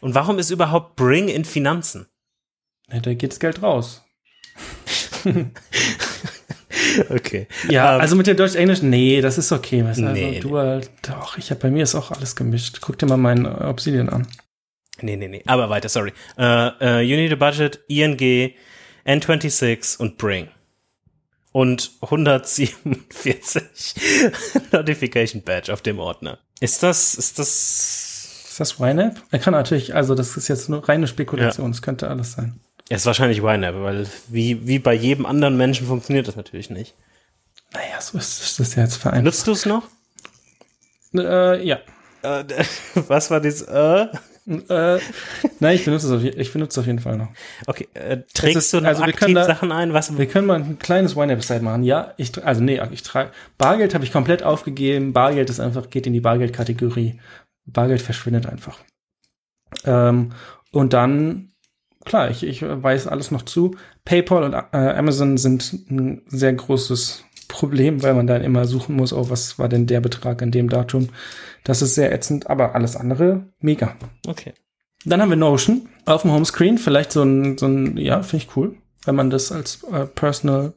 Und warum ist überhaupt Bring in Finanzen? Ja, da geht das Geld raus. Okay. Ja, Ähm, also mit der Deutsch-Englisch, nee, das ist okay. Was, also Nee, du halt, doch, ich habe bei mir ist auch alles gemischt. Guck dir mal meinen Obsidian an. Nee, nee, nee. Aber weiter, sorry. Äh, äh, you need a budget, ING, N26 und Bring. Und 147 Notification Badge auf dem Ordner. Ist das, ist das, Ist das YNAB? Er kann natürlich, also das ist jetzt nur reine Spekulation, es könnte alles sein. Ist wahrscheinlich YNAB, weil wie, wie bei jedem anderen Menschen funktioniert das natürlich nicht. Naja, so ist, das ja jetzt vereinfacht. Nutzt du es noch? Äh, ja. Äh, was war das? Äh? äh, nein, ich benutze es auf, ich benutze es auf jeden Fall noch. Okay, äh, trägst ist- du noch also aktiv da- Sachen ein? Was? Wir können mal ein kleines YNAB-Site machen. Ja, ich, also nee, ich trage, Bargeld habe ich komplett aufgegeben. Bargeld ist einfach, geht in die Bargeldkategorie. Bargeld verschwindet einfach. Ähm, und dann klar, ich, ich weiß alles noch zu. PayPal und äh, Amazon sind ein sehr großes Problem, weil man dann immer suchen muss, oh, was war denn der Betrag an dem Datum? Das ist sehr ätzend, aber alles andere mega. Okay. Dann haben wir Notion auf dem Homescreen, vielleicht so ein, so ein ja, finde ich cool, wenn man das als äh, Personal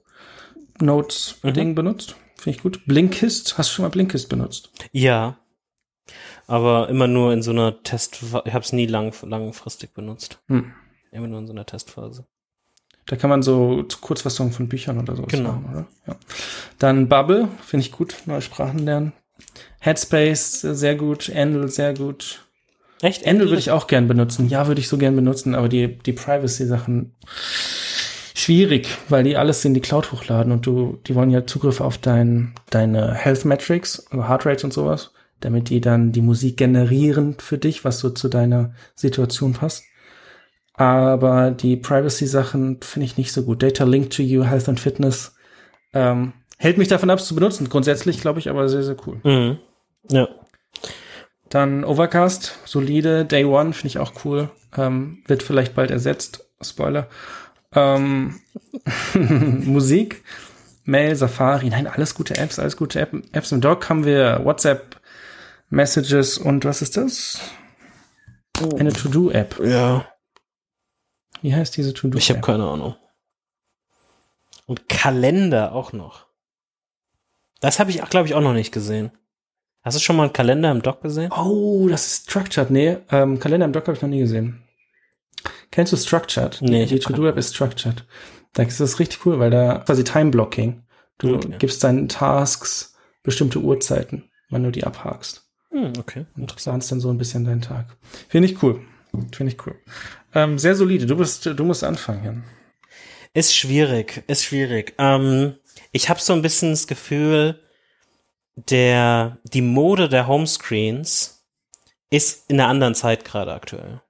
Notes Ding Mhm. benutzt. Finde ich gut. Blinkist, hast du schon mal Blinkist benutzt? Ja. Aber immer nur in so einer Test, ich habe es nie lang, langfristig benutzt. Hm. Immer nur in so einer Testphase. Da kann man so Kurzfassungen von Büchern oder sowas Genau. machen, oder? Ja. Dann Bubble, finde ich gut, neue Sprachen lernen. Headspace, sehr gut. Endel, sehr gut. Echt? Endel würde ich auch gern benutzen. Ja, würde ich so gern benutzen, aber die, die Privacy-Sachen schwierig, weil die alles in die Cloud hochladen und du, die wollen ja Zugriff auf dein, deine Health Metrics, also Heart Rate und sowas, damit die dann die Musik generieren für dich, was so zu deiner Situation passt. Aber die Privacy-Sachen finde ich nicht so gut. Data Link to You, Health and Fitness, ähm, hält mich davon ab, es zu benutzen. Grundsätzlich glaube ich aber sehr, sehr cool. Mhm. Ja. Dann Overcast, solide. Day One finde ich auch cool. Ähm, wird vielleicht bald ersetzt. Spoiler. Ähm, Musik, Mail, Safari. Nein, alles gute Apps, alles gute App Apps. Im Dock haben wir WhatsApp, Messages und was ist das? Eine To-Do-App. Ja. Wie heißt diese To-Do-App? Ich habe keine Ahnung. Und Kalender auch noch. Das habe ich, glaube ich, auch noch nicht gesehen. Hast du schon mal einen Kalender im Dock gesehen? Oh, das ist Structured. Nee, ähm, Kalender im Dock habe ich noch nie gesehen. Kennst du Structured? Nee, Die To-Do-App ist Structured. Da ist das richtig cool, weil da quasi Time-Blocking. Du Okay. gibst deinen Tasks bestimmte Uhrzeiten, wenn du die abhakst. Hm, okay. Und planst dann so ein bisschen deinen Tag. Finde ich cool. Finde ich cool. Ähm, sehr solide. Du bist, du musst anfangen. Ist schwierig, ist schwierig. Ähm, ich habe so ein bisschen das Gefühl, der die Mode der Homescreens ist in einer anderen Zeit gerade aktuell.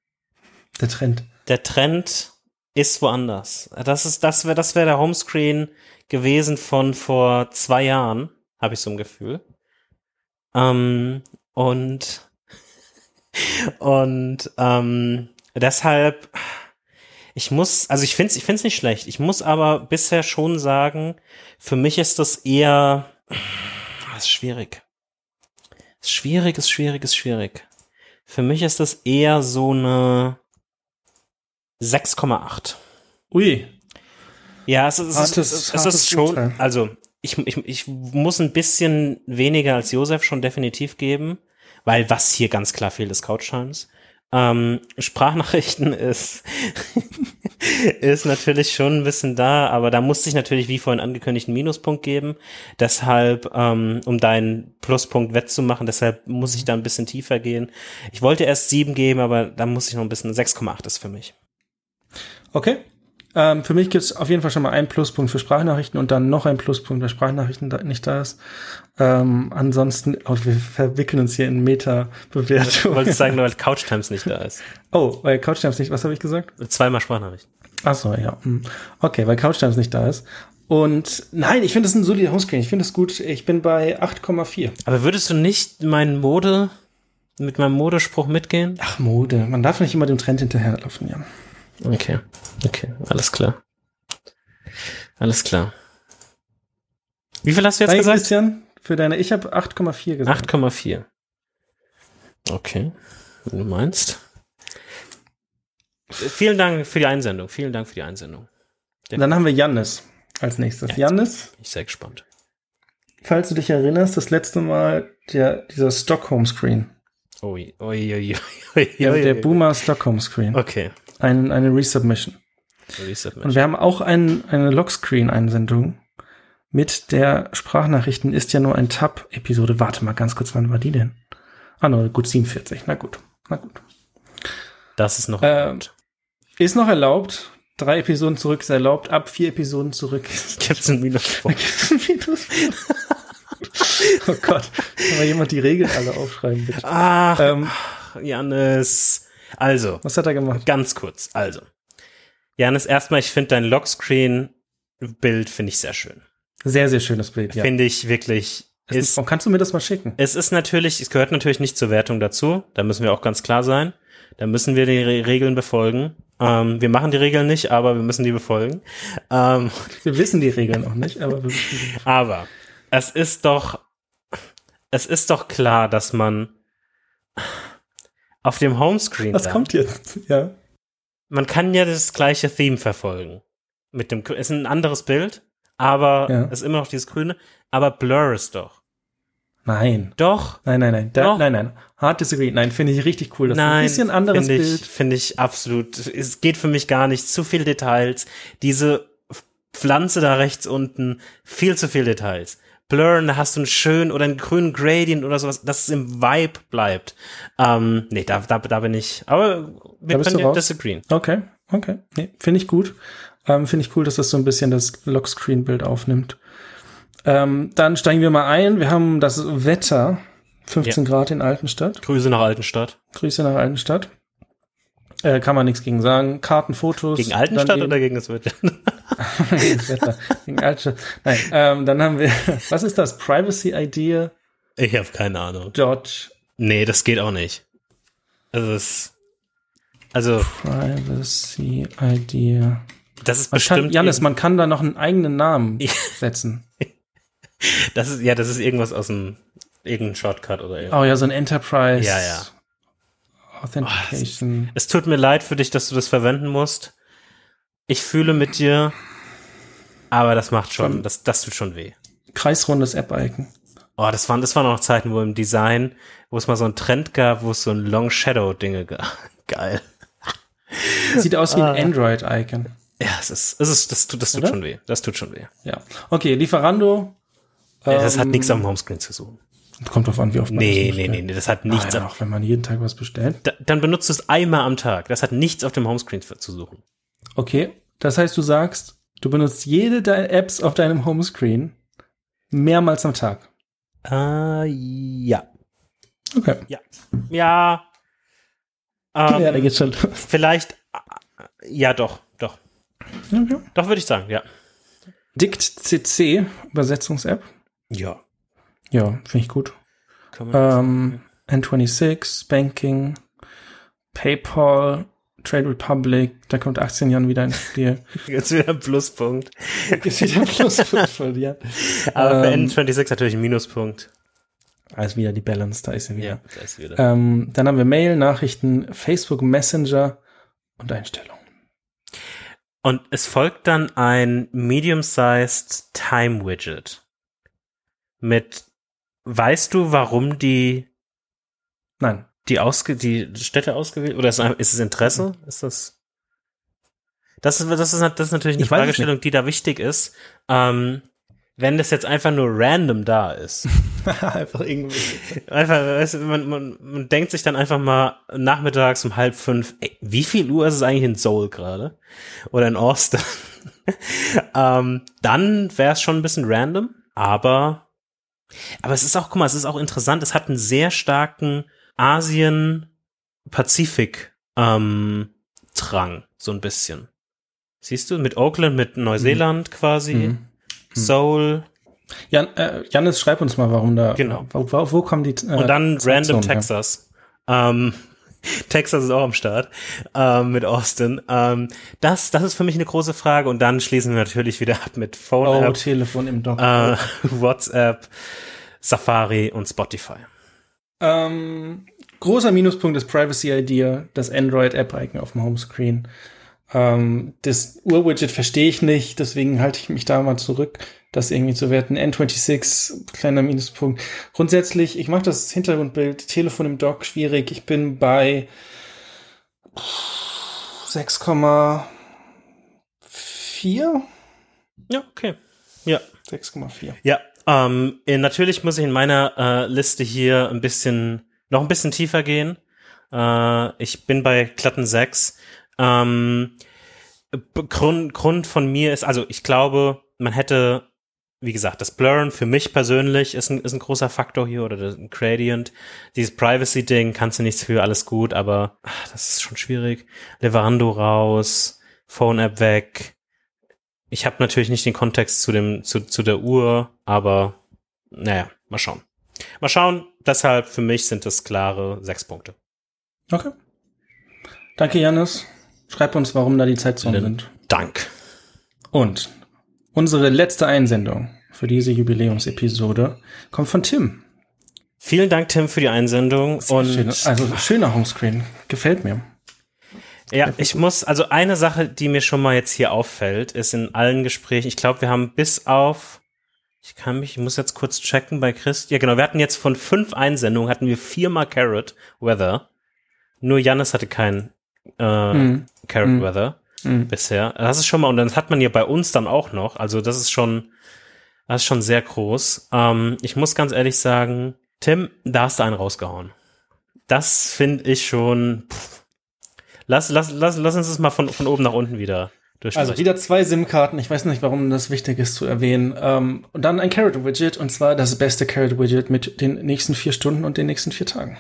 Der Trend. Der Trend ist woanders. Das ist das wäre das wäre der Homescreen gewesen von vor zwei Jahren, habe ich so ein Gefühl. Ähm, und und ähm, deshalb ich muss, also ich finde es ich find's nicht schlecht. Ich muss aber bisher schon sagen, für mich ist das eher, das ist schwierig. Ist schwierig, ist schwierig, ist schwierig. Für mich ist das eher so eine 6,8. Ui. Ja, es, ist- es, Hartes- ist, es, es ist schon, Urteil. also ich, ich, ich muss ein bisschen weniger als Josef schon definitiv geben, weil was hier ganz klar fehlt, ist Couch Times. Ähm, Sprachnachrichten ist, ist natürlich schon ein bisschen da, aber da musste ich natürlich, wie vorhin angekündigt, einen Minuspunkt geben. Deshalb, ähm, um deinen Pluspunkt wettzumachen, deshalb muss ich da ein bisschen tiefer gehen. Ich wollte erst sieben geben, aber da muss ich noch ein bisschen, 6,8 ist für mich. Okay. Ähm, für mich gibt es auf jeden Fall schon mal einen Pluspunkt für Sprachnachrichten und dann noch einen Pluspunkt, weil Sprachnachrichten da nicht da ist. Ähm, ansonsten, oh, wir verwickeln uns hier in Ich Meta-Bewertungen. wollte sagen, nur weil Couch Times nicht da ist. Oh, weil Couchtimes nicht, was habe ich gesagt? Zweimal Sprachnachrichten. Ach so, ja. hm. Okay, weil Couchtimes nicht da ist. Und nein, ich finde das ein solider Homescreen. Ich finde das gut. Ich bin bei 8,4. Aber würdest du nicht meinen Mode, mit meinem Modespruch mitgehen? Ach, Mode. Man darf nicht immer dem Trend hinterherlaufen, ja. Okay, okay, alles klar. Alles klar. Wie viel hast du jetzt Danke, gesagt? Christian, für deine, ich habe 8,4 gesagt. 8,4. Okay, wenn du meinst. Vielen Dank für die Einsendung. Vielen Dank für die Einsendung. Und Dann haben wir Jannis als nächstes. Ja, Jannis, Ich sehr gespannt. falls du dich erinnerst, das letzte Mal der, dieser Stockholm-Screen. Ui, ui, ui, ui, Der, ui, der ui. Boomer Stockholm-Screen. Okay. Ein, eine Resubmission. Resubmission. Und wir haben auch ein, eine Lockscreen-Einsendung mit der Sprachnachrichten ist ja nur ein Tab-Episode. Warte mal ganz kurz, wann war die denn? Ah, no, gut, 47. Na gut. Na gut. Das ist noch Ähm, Ist noch erlaubt. Drei Episoden zurück ist erlaubt. Ab vier Episoden zurück Gibt's ein Minus. oh Gott. Kann mal jemand die Regeln alle aufschreiben, bitte. Ach, Ähm, Janis. Also, was hat er gemacht? ganz kurz. Also, Janis, erstmal, ich finde dein Lockscreen-Bild finde ich sehr schön. Sehr, sehr schönes Bild, ja. Finde ich wirklich. Ist, Warum kannst du mir das mal schicken? es ist natürlich, es gehört natürlich nicht zur Wertung dazu. Da müssen wir auch ganz klar sein. Da müssen wir die Re Regeln befolgen. Ähm, wir machen die Regeln nicht, aber wir müssen die befolgen. Ähm, wir wissen die Regeln auch nicht, aber wir. Aber es ist doch, es ist doch klar, dass man auf dem Homescreen. Was dann, kommt jetzt? Ja. Man kann ja das gleiche Theme verfolgen. Mit dem, ist ein anderes Bild, aber ja. ist immer noch dieses Grüne. Aber Blur ist doch. Nein. Doch. Nein, nein, nein. Da, nein, nein. Hard disagree. Nein, finde ich richtig cool. Das nein, ist ein bisschen anderes find Bild. Finde ich absolut. Es geht für mich gar nicht. Zu viel Details. Diese Pflanze da rechts unten. Viel zu viel Details. Blurren, da hast du einen schönen oder einen grünen Gradient oder sowas, dass es im Vibe bleibt. Ähm, nee, da, da, da bin ich. Aber wir können ja disagreeen. Okay, okay. Nee, finde ich gut. Ähm, finde ich cool, dass das so ein bisschen das Lockscreen-Bild aufnimmt. Ähm, dann steigen wir mal ein. Wir haben das Wetter. 15 ja. Grad in Altenstadt. Grüße nach Altenstadt. Grüße nach Altenstadt. Äh, kann man nichts gegen sagen. Kartenfotos. Gegen Altenstadt oder gegen das Wetter? gegen das Altenstadt. Nein, ähm, dann haben wir, was ist das? Privacy Idea? Ich habe keine Ahnung. Dodge. Nee, das geht auch nicht. Also es, also. Privacy Idea. Das ist man bestimmt. Kann, Janis, man kann da noch einen eigenen Namen setzen. Das ist, ja, das ist irgendwas aus dem, irgendein Shortcut oder irgendwas. Oh ja, so ein Enterprise. Ja, ja. Authentication. Oh, es, es tut mir leid für dich, dass du das verwenden musst. Ich fühle mit dir, aber das macht schon, das, das tut schon weh. Kreisrundes App-Icon. Oh, das waren, das waren auch Zeiten, wo im Design, wo es mal so einen Trend gab, wo es so ein Long Shadow Dinge gab. Geil. Sieht aus wie ein ah. Android-Icon. Ja, es ist, es ist, das tut, das tut Oder? schon weh. Das tut schon weh. Ja. Okay, Lieferando. Ja, das ähm, hat nichts am Homescreen zu suchen. Kommt drauf an, wie oft man nee, das Nee, nee, nee, das hat nichts. Ah, ja, auch wenn man jeden Tag was bestellt. Da, dann benutzt du es einmal am Tag. Das hat nichts auf dem Homescreen zu suchen. Okay, das heißt, du sagst, du benutzt jede deiner Apps auf deinem Homescreen mehrmals am Tag. Äh, ja. Okay. Ja. Ja. Ähm, ja, da geht's schon los. Vielleicht, äh, ja, doch, doch. Okay. Doch, würde ich sagen, ja. Dict CC, Übersetzungs-App. Ja. Ja, finde ich gut. Ähm, N26, Banking, PayPal, Trade Republic, da kommt 18 Jahren wieder ins Spiel. Jetzt wieder ein Pluspunkt. Jetzt wieder ein Pluspunkt von dir. Aber für ähm, N26 natürlich ein Minuspunkt. Also wieder die Balance, da ist sie wieder. Ja, da ist sie wieder. Ähm, dann haben wir Mail, Nachrichten, Facebook Messenger und Einstellungen. Und es folgt dann ein medium-sized Time Widget mit, weißt du, warum die, nein, die ausge, die Städte ausgewählt, oder ist, ist es Interesse? Ist das, das ist, das ist, das ist natürlich eine Fragestellung, die da wichtig ist. Ähm, wenn das jetzt einfach nur random da ist. einfach irgendwie. Einfach, weißt du, man, man, man denkt sich dann einfach mal nachmittags um halb fünf, ey, wie viel Uhr ist es eigentlich in Seoul gerade? Oder in Austin? ähm, dann wäre es schon ein bisschen random, aber, aber es ist auch, guck mal, es ist auch interessant, es hat einen sehr starken Asien-Pazifik, ähm, Drang, so ein bisschen. Siehst du, mit Oakland, mit Neuseeland mhm. quasi. Mhm hm. Soul. Jan, äh, Janis, schreib uns mal, warum da. Genau. Wo, wo, wo kommen die. Äh, Und dann Random Texas. Ja. Ähm, Texas ist auch am Start ähm, mit Austin. Ähm, das, das ist für mich eine große Frage. Und dann schließen wir natürlich wieder ab mit Phone oh, App, Telefon im Dock. Äh, WhatsApp, Safari und Spotify. Ähm, großer Minuspunkt ist Privacy Idea, das Android App Icon auf dem Homescreen. Ähm, das Ur-Widget verstehe ich nicht, deswegen halte ich mich da mal zurück, das irgendwie zu werten. N26, kleiner Minuspunkt. Grundsätzlich, ich mache das Hintergrundbild, Telefon im Dock, schwierig. Ich bin bei 6,4. Ja, okay. Ja. 6,4. Ja, ähm, natürlich muss ich in meiner äh, Liste hier ein bisschen, noch ein bisschen tiefer gehen. Äh, ich bin bei glatten 6. Ähm, Grund, Grund von mir ist, also ich glaube, man hätte, wie gesagt, das Blurren für mich persönlich ist ein, ist ein großer Faktor hier oder ein Gradient. Dieses Privacy-Ding kannst du nichts für, alles gut, aber ach, das ist schon schwierig. Leverando raus, Phone-App weg. Ich habe natürlich nicht den Kontext zu dem, zu, zu der Uhr, aber naja, mal schauen. Mal schauen, deshalb für mich sind das klare sechs Punkte. Okay. Danke, Janis. Schreib uns, warum da die Zeitzonen sind. Dank. Und unsere letzte Einsendung für diese Jubiläumsepisode kommt von Tim. Vielen Dank, Tim, für die Einsendung. Und Schöne, also schöner Homescreen. Gefällt mir. ja, ich muss, also eine Sache, die mir schon mal jetzt hier auffällt, ist in allen Gesprächen, ich glaube, wir haben bis auf, ich kann mich, ich muss jetzt kurz checken bei Chris. Ja, genau, wir hatten jetzt von fünf Einsendungen, hatten wir viermal Carrot Weather. Nur Jannis hatte kein äh, Mhm. Carrot Mhm. Weather Mhm. bisher. Das ist schon mal, und das hat man ja bei uns dann auch noch. Also das ist schon, das ist schon sehr groß. Ähm, ich muss ganz ehrlich sagen, Tim, da hast du einen rausgehauen. Das finde ich schon. Pff. Lass, lass, lass, lass uns das mal von, von oben nach unten wieder durchsprechen. Also wieder zwei SIM-Karten. Ich weiß nicht, warum das wichtig ist zu erwähnen. Ähm, und dann ein Carrot-Widget. Und zwar das beste Carrot-Widget mit den nächsten vier Stunden und den nächsten vier Tagen.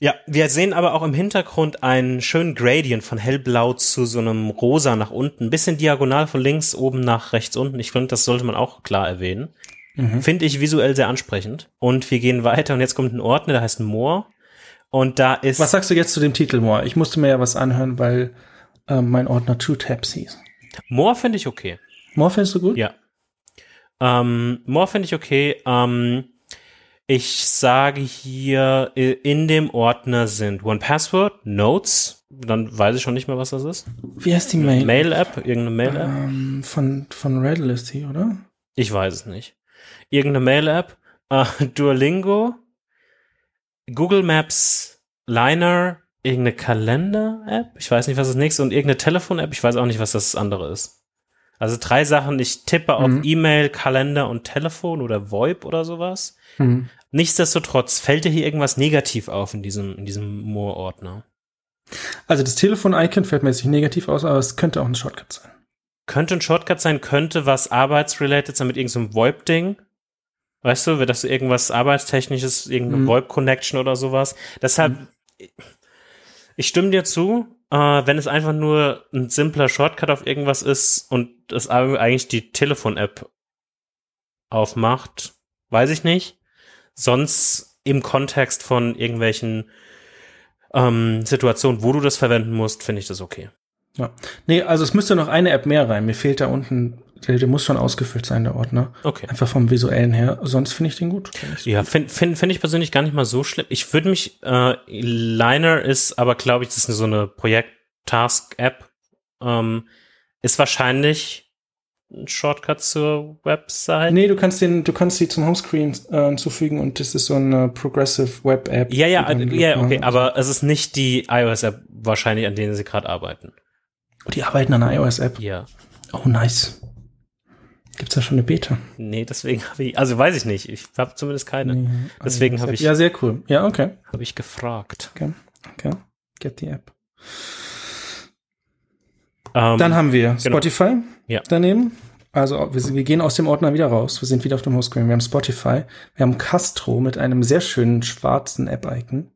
Ja, wir sehen aber auch im Hintergrund einen schönen Gradient von hellblau zu so einem rosa nach unten. Ein bisschen diagonal von links oben nach rechts unten. Ich finde, das sollte man auch klar erwähnen. Mhm. Finde ich visuell sehr ansprechend. Und wir gehen weiter und jetzt kommt ein Ordner, der heißt More. Und da ist. Was sagst du jetzt zu dem Titel, Moore? Ich musste mir ja was anhören, weil ähm, mein Ordner Two Tabs hieß. More finde ich okay. Moore findest du gut? Ja. Ähm, More finde ich okay. Ähm, ich sage hier, in dem Ordner sind One Password, Notes, dann weiß ich schon nicht mehr, was das ist. Wie heißt die Mail? Mail-App, irgendeine Mail-App. Ähm, von, von Redlist hier, oder? Ich weiß es nicht. Irgendeine Mail-App, äh, Duolingo, Google Maps, Liner, irgendeine Kalender-App, ich weiß nicht, was das nächste, und irgendeine Telefon-App, ich weiß auch nicht, was das andere ist. Also drei Sachen, ich tippe auf Mhm. E-Mail, Kalender und Telefon oder VoIP oder sowas. Mhm. Nichtsdestotrotz fällt dir hier irgendwas negativ auf in diesem, in diesem More-Ordner. Also das Telefon-Icon fällt mir jetzt nicht negativ aus, aber es könnte auch ein Shortcut sein. Könnte ein Shortcut sein, könnte was arbeitsrelated sein mit irgendeinem VoIP-Ding. Weißt du, wird das irgendwas arbeitstechnisches, irgendeine Mhm. VoIP-Connection oder sowas. Deshalb, ich stimme dir zu, äh, wenn es einfach nur ein simpler Shortcut auf irgendwas ist und es eigentlich die Telefon-App aufmacht, weiß ich nicht. Sonst im Kontext von irgendwelchen ähm, Situationen, wo du das verwenden musst, finde ich das okay. Ja. Nee, also es müsste noch eine App mehr rein. Mir fehlt da unten, der, der muss schon ausgefüllt sein, der Ordner. Okay. Einfach vom visuellen her. Sonst finde ich den gut. Find Ja, finde find, find ich persönlich gar nicht mal so schlimm. Ich würde mich, äh, Liner ist aber, glaube ich, das ist so eine Projekt-Task-App. Ähm, ist wahrscheinlich ein Shortcut zur Website. Nee, du kannst den, du kannst sie zum Homescreen äh, hinzufügen und das ist so eine Progressive Web App. Ja, ja, dann ja, okay, machen. aber es ist nicht die iOS-App wahrscheinlich, an denen sie gerade arbeiten. Die arbeiten an einer iOS App. Ja. Oh, nice. Gibt's da schon eine Beta? Nee, deswegen habe ich, also weiß ich nicht, ich habe zumindest keine. Nee, Deswegen iOS habe App. ich- Ja, sehr cool. Ja, okay. Habe ich gefragt. Okay. Okay. Get the App. Ähm, Dann haben wir genau. Spotify Ja. daneben. Also wir, sind- wir gehen aus dem Ordner wieder raus. Wir sind wieder auf dem Homescreen. Wir haben Spotify. Wir haben Castro mit einem sehr schönen schwarzen App-Icon.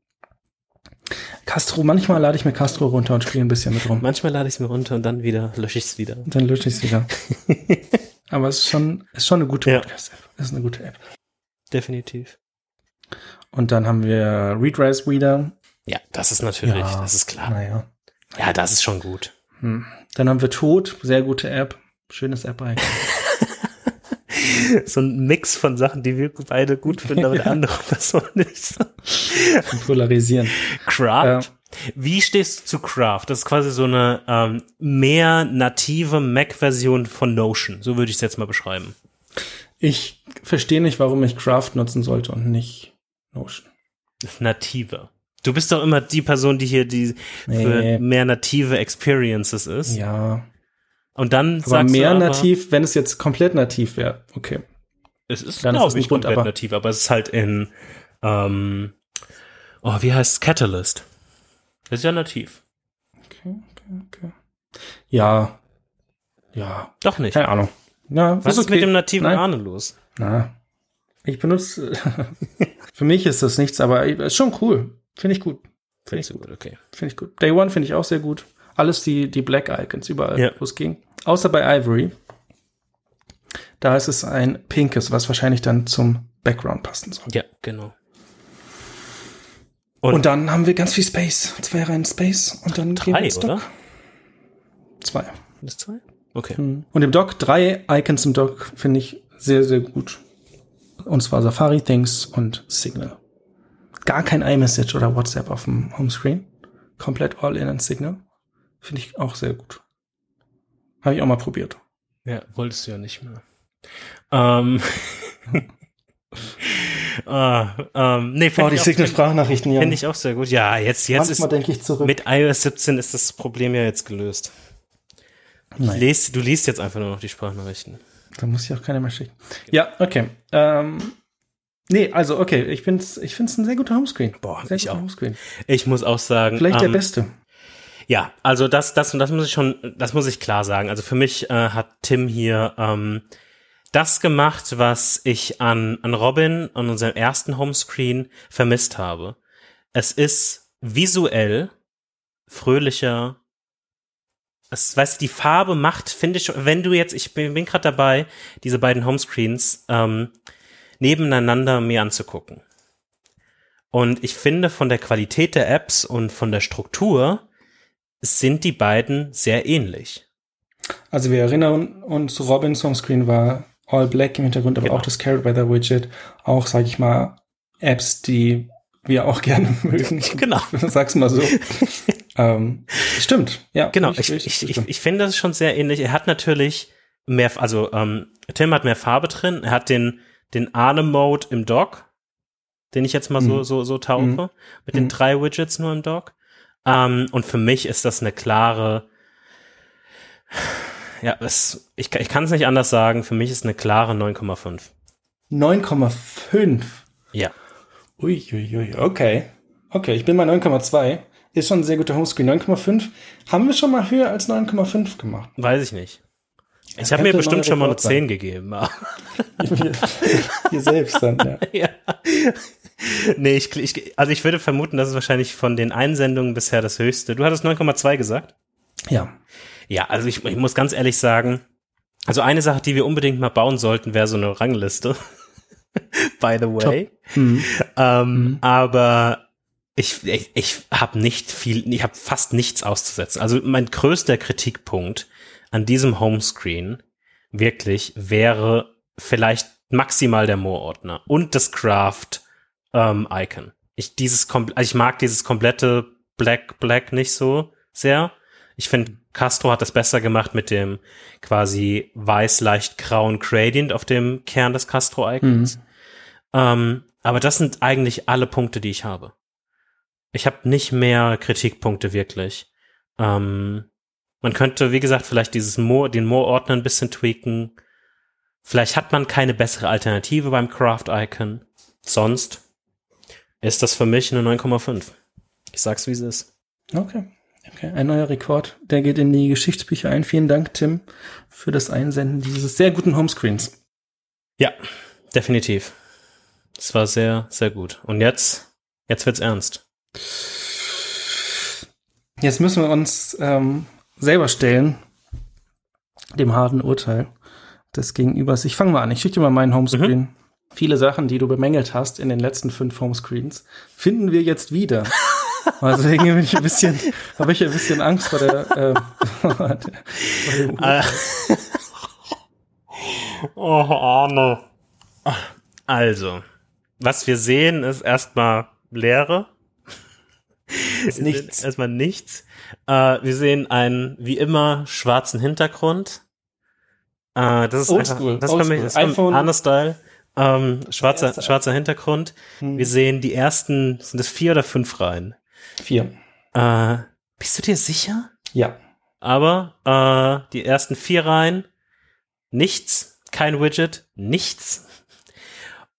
Castro, manchmal lade ich mir Castro runter und spiele ein bisschen mit rum. manchmal lade ich es mir runter und dann wieder lösche ich es wieder. Und dann lösche ich es wieder. Aber es ist schon, ist schon eine gute Ja. Podcast-App. Ist eine gute App. Definitiv. Und dann haben wir Readrise Reader. Ja, das ist natürlich, Ja. das ist klar. Naja. Ja, das ist schon gut. Hm. Dann haben wir Tod. Sehr gute App. Schönes App-Icon. so ein Mix von Sachen, die wir beide gut finden, aber der andere Person nicht. polarisieren. Craft. Wie stehst du zu Craft? Das ist quasi so eine ähm, mehr native Mac-Version von Notion. So würde ich es jetzt mal beschreiben. Ich verstehe nicht, warum ich Craft nutzen sollte und nicht Notion. Das Native. Du bist doch immer die Person, die hier die Nee. für mehr native Experiences ist. Ja. Und dann Aber sagst mehr du aber, nativ, wenn es jetzt komplett nativ wäre. Okay. Es ist, Dann ist glaube es ein ich, Grund, komplett aber- nativ, aber es ist halt in, ähm, oh, wie heißt Catalyst? Das ist ja nativ. Okay, okay, okay. Ja. Ja. Doch nicht. Keine Ahnung. Ja, Was ist okay. mit dem nativen Nein. Arne los? Na. Ich benutze. Für mich ist das nichts, aber ist schon cool. Finde ich gut. Finde ich gut, okay. Finde ich gut. Day One finde ich auch sehr gut. Alles die, die Black Icons überall, Ja. wo es ging. Außer bei Ivory. Da ist es ein pinkes, was wahrscheinlich dann zum Background passen soll. Ja, genau. Und, Und- dann haben wir ganz viel Space. Zwei Reihen Space und dann gehen wir Drei, ins oder? Dock. Zwei. Das zwei? Okay. Mhm. Und im Dock, drei Icons im Dock finde ich sehr, sehr gut. Und zwar Safari, Things und Signal. Gar kein iMessage oder WhatsApp auf dem Homescreen. Komplett all in an Signal. Finde ich auch sehr gut. Habe ich auch mal probiert. Ja, wolltest du ja nicht mehr. Ähm. ah, ähm, nee, oh, die Signal-Sprachnachrichten, ja. Finde ich auch sehr gut. Ja, jetzt, jetzt Manchmal ist, denke ich zurück. mit iOS 17 ist das Problem ja jetzt gelöst. Lest, du liest jetzt einfach nur noch die Sprachnachrichten. Da muss ich auch keine mehr schicken. Ja, okay. Ähm, nee, also okay, ich find's, ich find's ein sehr guter Homescreen. Boah, sehr ich auch. Homescreen. Ich muss auch sagen. Vielleicht ähm, der beste. Ja, also das, das, das muss ich schon, das muss ich klar sagen. Also für mich äh, hat Tim hier ähm, das gemacht, was ich an, an Robin an unserem ersten Homescreen vermisst habe. Es ist visuell fröhlicher. Es, weißt du, die Farbe macht, finde ich, wenn du jetzt, ich bin, bin gerade dabei, diese beiden Homescreens ähm, nebeneinander mir anzugucken. Und ich finde, von der Qualität der Apps und von der Struktur sind die beiden sehr ähnlich. Also wir erinnern uns, Robins Homescreen war All Black im Hintergrund, aber genau. auch das Carrot Weather Widget, auch, sage ich mal, Apps, die wir auch gerne mögen. Genau. Sag's mal so. ähm, stimmt, ja. Genau, ich, ich, ich, ich, ich finde das schon sehr ähnlich. Er hat natürlich mehr, also ähm, Tim hat mehr Farbe drin, er hat den, den Arne-Mode im Dock, den ich jetzt mal so, mhm. so, so taufe, mhm. mit den mhm. drei Widgets nur im Dock. Ähm, und für mich ist das eine klare, ja, es, ich, ich kann es nicht anders sagen, für mich ist eine klare 9,5. 9,5? Ja. Uiuiui, ui, okay. Okay, ich bin bei 9,2. Ist schon ein sehr guter Homescreen. 9,5 haben wir schon mal höher als 9,5 gemacht. Weiß ich nicht. Ich habe mir bestimmt schon mal eine 10 sein. gegeben. Ihr selbst dann, ja. ja. nee, ich, ich, also ich würde vermuten, das ist wahrscheinlich von den Einsendungen bisher das höchste. Du hattest 9,2 gesagt? Ja. Ja, also ich, ich muss ganz ehrlich sagen, also eine Sache, die wir unbedingt mal bauen sollten, wäre so eine Rangliste. By the way. Mhm. Ähm, mhm. Aber ich, ich, ich habe nicht viel, ich habe fast nichts auszusetzen. Also mein größter Kritikpunkt an diesem Homescreen wirklich wäre vielleicht maximal der More-Ordner und das Craft ähm, Icon. Ich dieses also ich mag dieses komplette Black Black nicht so sehr. Ich finde Castro hat das besser gemacht mit dem quasi weiß leicht grauen Gradient auf dem Kern des Castro Icons. Mhm. Ähm, aber das sind eigentlich alle Punkte, die ich habe. Ich habe nicht mehr Kritikpunkte wirklich. Ähm, man könnte, wie gesagt, vielleicht dieses More, den More-Ordner ein bisschen tweaken. Vielleicht hat man keine bessere Alternative beim Craft-Icon. Sonst ist das für mich eine 9,5. Ich sag's, wie es ist. Okay. Okay, ein neuer Rekord. Der geht in die Geschichtsbücher ein. Vielen Dank, Tim, für das Einsenden dieses sehr guten Homescreens. Ja, definitiv. Es war sehr, sehr gut. Und jetzt, jetzt wird's ernst. Jetzt müssen wir uns ähm, selber stellen, dem harten Urteil des Gegenübers. Ich fange mal an. Ich schicke dir mal meinen Homescreen. Mhm. Viele Sachen, die du bemängelt hast in den letzten fünf Homescreens, finden wir jetzt wieder. Also deswegen bin ich ein bisschen, habe ich ein bisschen Angst vor der. Äh, vor der ah. oh, Arne. Also, was wir sehen, ist erstmal Leere. Ist nichts. Erstmal nichts. Äh, wir sehen einen, wie immer, schwarzen Hintergrund. Äh, das ist Oldschool. Das ist das ist Arne-Style. Ähm, schwarzer, schwarzer Hintergrund. Hm. Wir sehen die ersten, sind es vier oder fünf Reihen? Vier. Äh, bist du dir sicher? Ja. Aber äh, die ersten vier Reihen, nichts, kein Widget, nichts.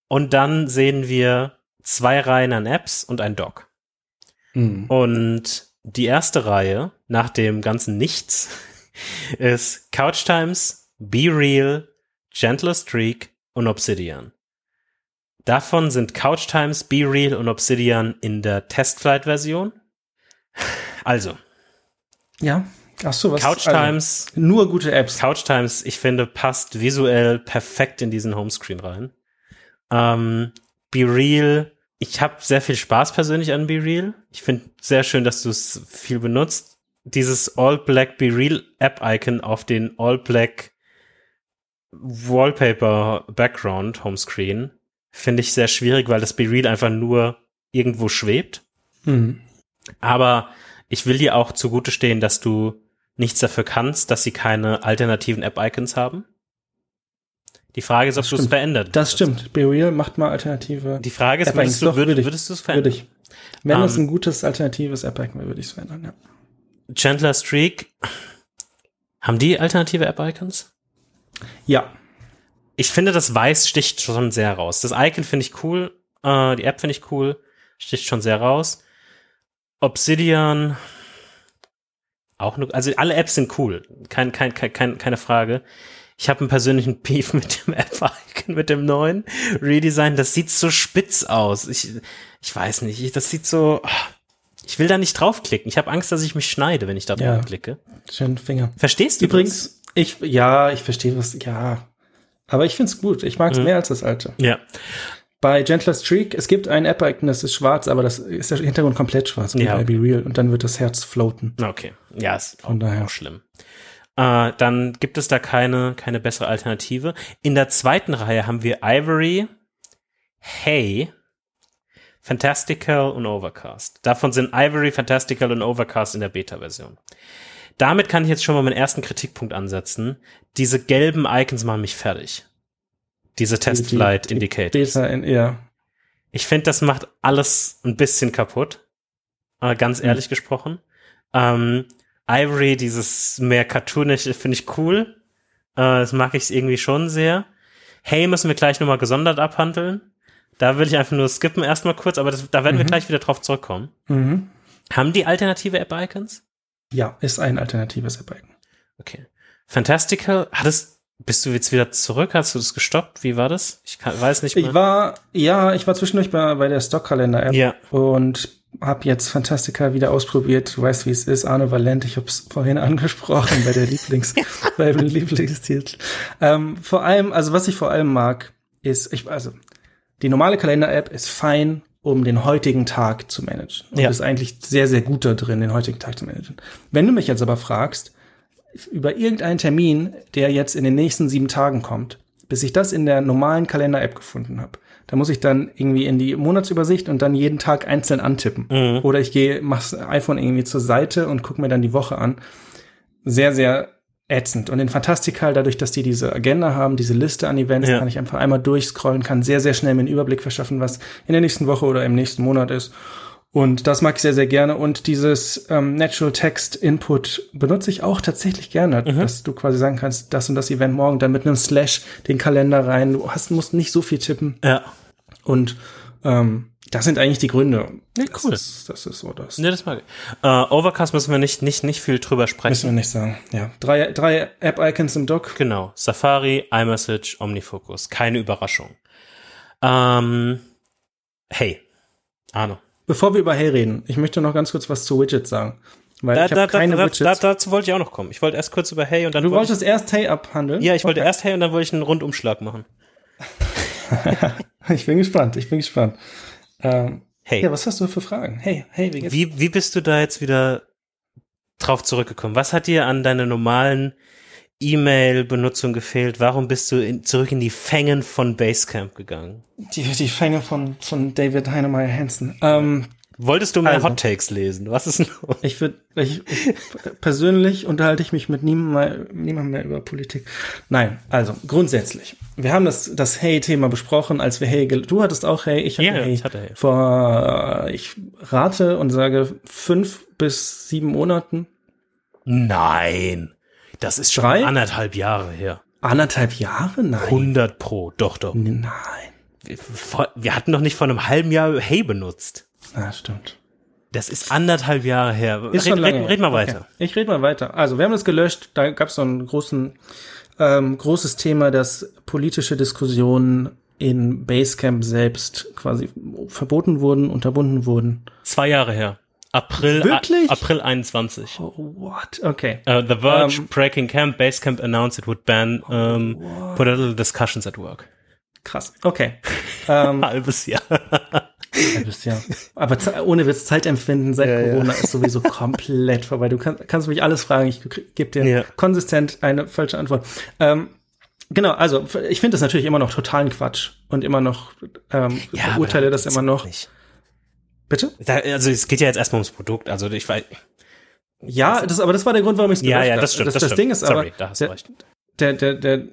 Und dann sehen wir zwei Reihen an Apps und ein Dock. Mhm. Und die erste Reihe nach dem ganzen Nichts ist Couch Times, Be Real, Gentler Streak und Obsidian. Davon sind Couch Times, Be Real und Obsidian in der Testflight-Version. Also. Ja. Ach so, was? Couch also, Times. Nur gute Apps. Couch Times, ich finde, passt visuell perfekt in diesen Homescreen rein. Ähm, Be Real. Ich habe sehr viel Spaß persönlich an Be Real. Ich finde sehr schön, dass du es viel benutzt. dieses All Black Be Real App Icon auf den All Black Wallpaper Background Homescreen finde ich sehr schwierig, weil das Be Real einfach nur irgendwo schwebt. Mhm. Aber ich will dir auch zugute stehen, dass du nichts dafür kannst, dass sie keine alternativen App-Icons haben. Die Frage ist, ob du es verändert. Das stimmt. BeReal macht mal alternative. Die Frage ist, würdest du, würd, würdest du es verändern? Würde ich. Wenn um, es ein gutes alternatives App-Icon wäre, würde ich es verändern, ja. Chandler Streak, haben die alternative App-Icons? Ja. Ich finde, das Weiß sticht schon sehr raus. Das Icon finde ich cool, äh, die App finde ich cool, sticht schon sehr raus. Obsidian, auch nur, also alle Apps sind cool, kein, kein, kein, keine Frage. Ich habe einen persönlichen Beef mit dem App-Icon, mit dem neuen Redesign. Das sieht so spitz aus. Ich, ich weiß nicht, das sieht so. Ich will da nicht draufklicken. Ich habe Angst, dass ich mich schneide, wenn ich da Ja. draufklicke. Schönen Finger. Verstehst du Übrigens, ich, ja, ich verstehe was, ja. Aber ich find's gut. Ich mag's Mhm. mehr als das alte. das? Ja. Bei Gentler Streak, es gibt ein App-Icon, das ist schwarz, aber das ist der Hintergrund komplett schwarz. Ja. Be Real. Und dann wird das Herz floaten. Okay. Ja, ist Von daher. auch schlimm. Äh, dann gibt es da keine, keine bessere Alternative. In der zweiten Reihe haben wir Ivory, Hey, Fantastical und Overcast. Davon sind Ivory, Fantastical und Overcast in der Beta-Version. Damit kann ich jetzt schon mal meinen ersten Kritikpunkt ansetzen. Diese gelben Icons machen mich fertig. Diese Testflight die Indicators. Beta in, ja. Ich finde, das macht alles ein bisschen kaputt. Äh, ganz Mhm. ehrlich gesprochen. Ähm, Ivory, dieses mehr cartoonische, finde ich cool. Äh, das mag ich irgendwie schon sehr. Hey, müssen wir gleich nochmal gesondert abhandeln. Da will ich einfach nur skippen erstmal kurz, aber das, da werden wir Mhm. gleich wieder drauf zurückkommen. Mhm. Haben die alternative App-Icons? Ja, ist ein alternatives App-Icon. Okay. Fantastical, hattest, bist du jetzt wieder zurück? Hast du das gestoppt? Wie war das? Ich kann, weiß nicht mehr. Ich war, ja, ich war zwischendurch bei, bei der Stockkalender-App ja. und habe jetzt Fantastica wieder ausprobiert. Du weißt, wie es ist. Arne Valent, ich habe es vorhin angesprochen bei der Lieblings, bei dem Lieblingstitel. Ähm, vor allem, also was ich vor allem mag, ist, ich, also die normale Kalender-App ist fein, um den heutigen Tag zu managen. Und Ja. ist eigentlich sehr, sehr gut da drin, den heutigen Tag zu managen. Wenn du mich jetzt aber fragst, über irgendeinen Termin, der jetzt in den nächsten sieben Tagen kommt, bis ich das in der normalen Kalender-App gefunden habe, da muss ich dann irgendwie in die Monatsübersicht und dann jeden Tag einzeln antippen. Mhm. Oder ich gehe, mach's iPhone irgendwie zur Seite und gucke mir dann die Woche an. Sehr, sehr ätzend. Und in Fantastical, dadurch, dass die diese Agenda haben, diese Liste an Events, Ja. kann ich einfach einmal durchscrollen, kann sehr, sehr schnell mir einen Überblick verschaffen, was in der nächsten Woche oder im nächsten Monat ist. Und das mag ich sehr, sehr gerne. Und dieses ähm, Natural Text Input benutze ich auch tatsächlich gerne, dass du quasi sagen kannst, das und das Event morgen, dann mit einem Slash den Kalender rein. Du hast, musst nicht so viel tippen. Ja. Und ähm, das sind eigentlich die Gründe. Ja, Das cool. ist, das ist so das. Ne, das mag ich. Äh, Overcast müssen wir nicht, nicht, nicht viel drüber Müssen sprechen. wir nicht sagen. Ja. Drei, drei App-Icons im Dock. Genau. Safari, iMessage, OmniFocus. Keine Überraschung. Ähm, hey. Arno. Bevor wir über Hey reden, ich möchte noch ganz kurz was zu Widgets sagen. Weil Da, ich da, da, keine da, da, Widgets. dazu wollte ich auch noch kommen. Ich wollte erst kurz über Hey und dann du wollte wolltest erst Hey abhandeln? ich, Ja, ich wollte Okay. erst Hey und dann wollte ich einen Rundumschlag machen. Ich bin gespannt, ich bin gespannt. Ähm, Hey. Ja, was hast du für Fragen? Hey, hey, wie geht's? Wie, wie bist du da jetzt wieder drauf zurückgekommen? Was hat dir an deiner normalen E-Mail-Benutzung gefehlt? Warum bist du in, zurück in die Fängen von Basecamp gegangen? Die, die Fänge von, von David Heinemeier Hansen. Ähm, Wolltest du mehr Also. Hot Takes lesen? Was ist los? ich würde, ich, ich, persönlich unterhalte ich mich mit niemandem mehr, mehr über Politik. Nein, also grundsätzlich. Wir haben das, das Hey-Thema besprochen, als wir Hey, du hattest auch Hey, ich hatte Ja, Hey. ich hatte Hey. Vor, ich rate und sage fünf bis sieben Monaten. Nein. Das ist schon Drei? anderthalb Jahre her. Anderthalb Jahre? Nein. 100 pro. Doch, doch. Nein. Wir, wir hatten noch nicht vor einem halben Jahr Hey benutzt. Ah, stimmt. Das ist anderthalb Jahre her. Ist red, schon lange red, red mal Okay. weiter. Ich rede mal weiter. Also, wir haben das gelöscht. Da gab es so einen großen, ähm, großes Thema, dass politische Diskussionen in Basecamp selbst quasi verboten wurden, unterbunden wurden. Zwei Jahre her. April, Wirklich? April 21. Oh, what? Okay. Uh, the Verge, Ähm, Breaking Camp, Basecamp announced it would ban um, political discussions at work. Krass. Okay. ähm, Halbes Jahr. Ja, bist ja. Aber ohne Witz, Zeitempfinden seit Ja, ja. Corona ist sowieso komplett vorbei. Du kann, kannst mich alles fragen, ich gebe dir Ja. konsistent eine falsche Antwort. Ähm, genau, also ich finde das natürlich immer noch totalen Quatsch und immer noch ähm, beurteile darum das immer noch. Nicht. Bitte? Da, also es geht ja jetzt erstmal ums Produkt. Also ich weiß. Ja, das, aber das war der Grund, warum ich es Ja, ja, das stimmt. Das, Das, das stimmt. Ding ist aber, Sorry, da hast du der, recht. der, der, der,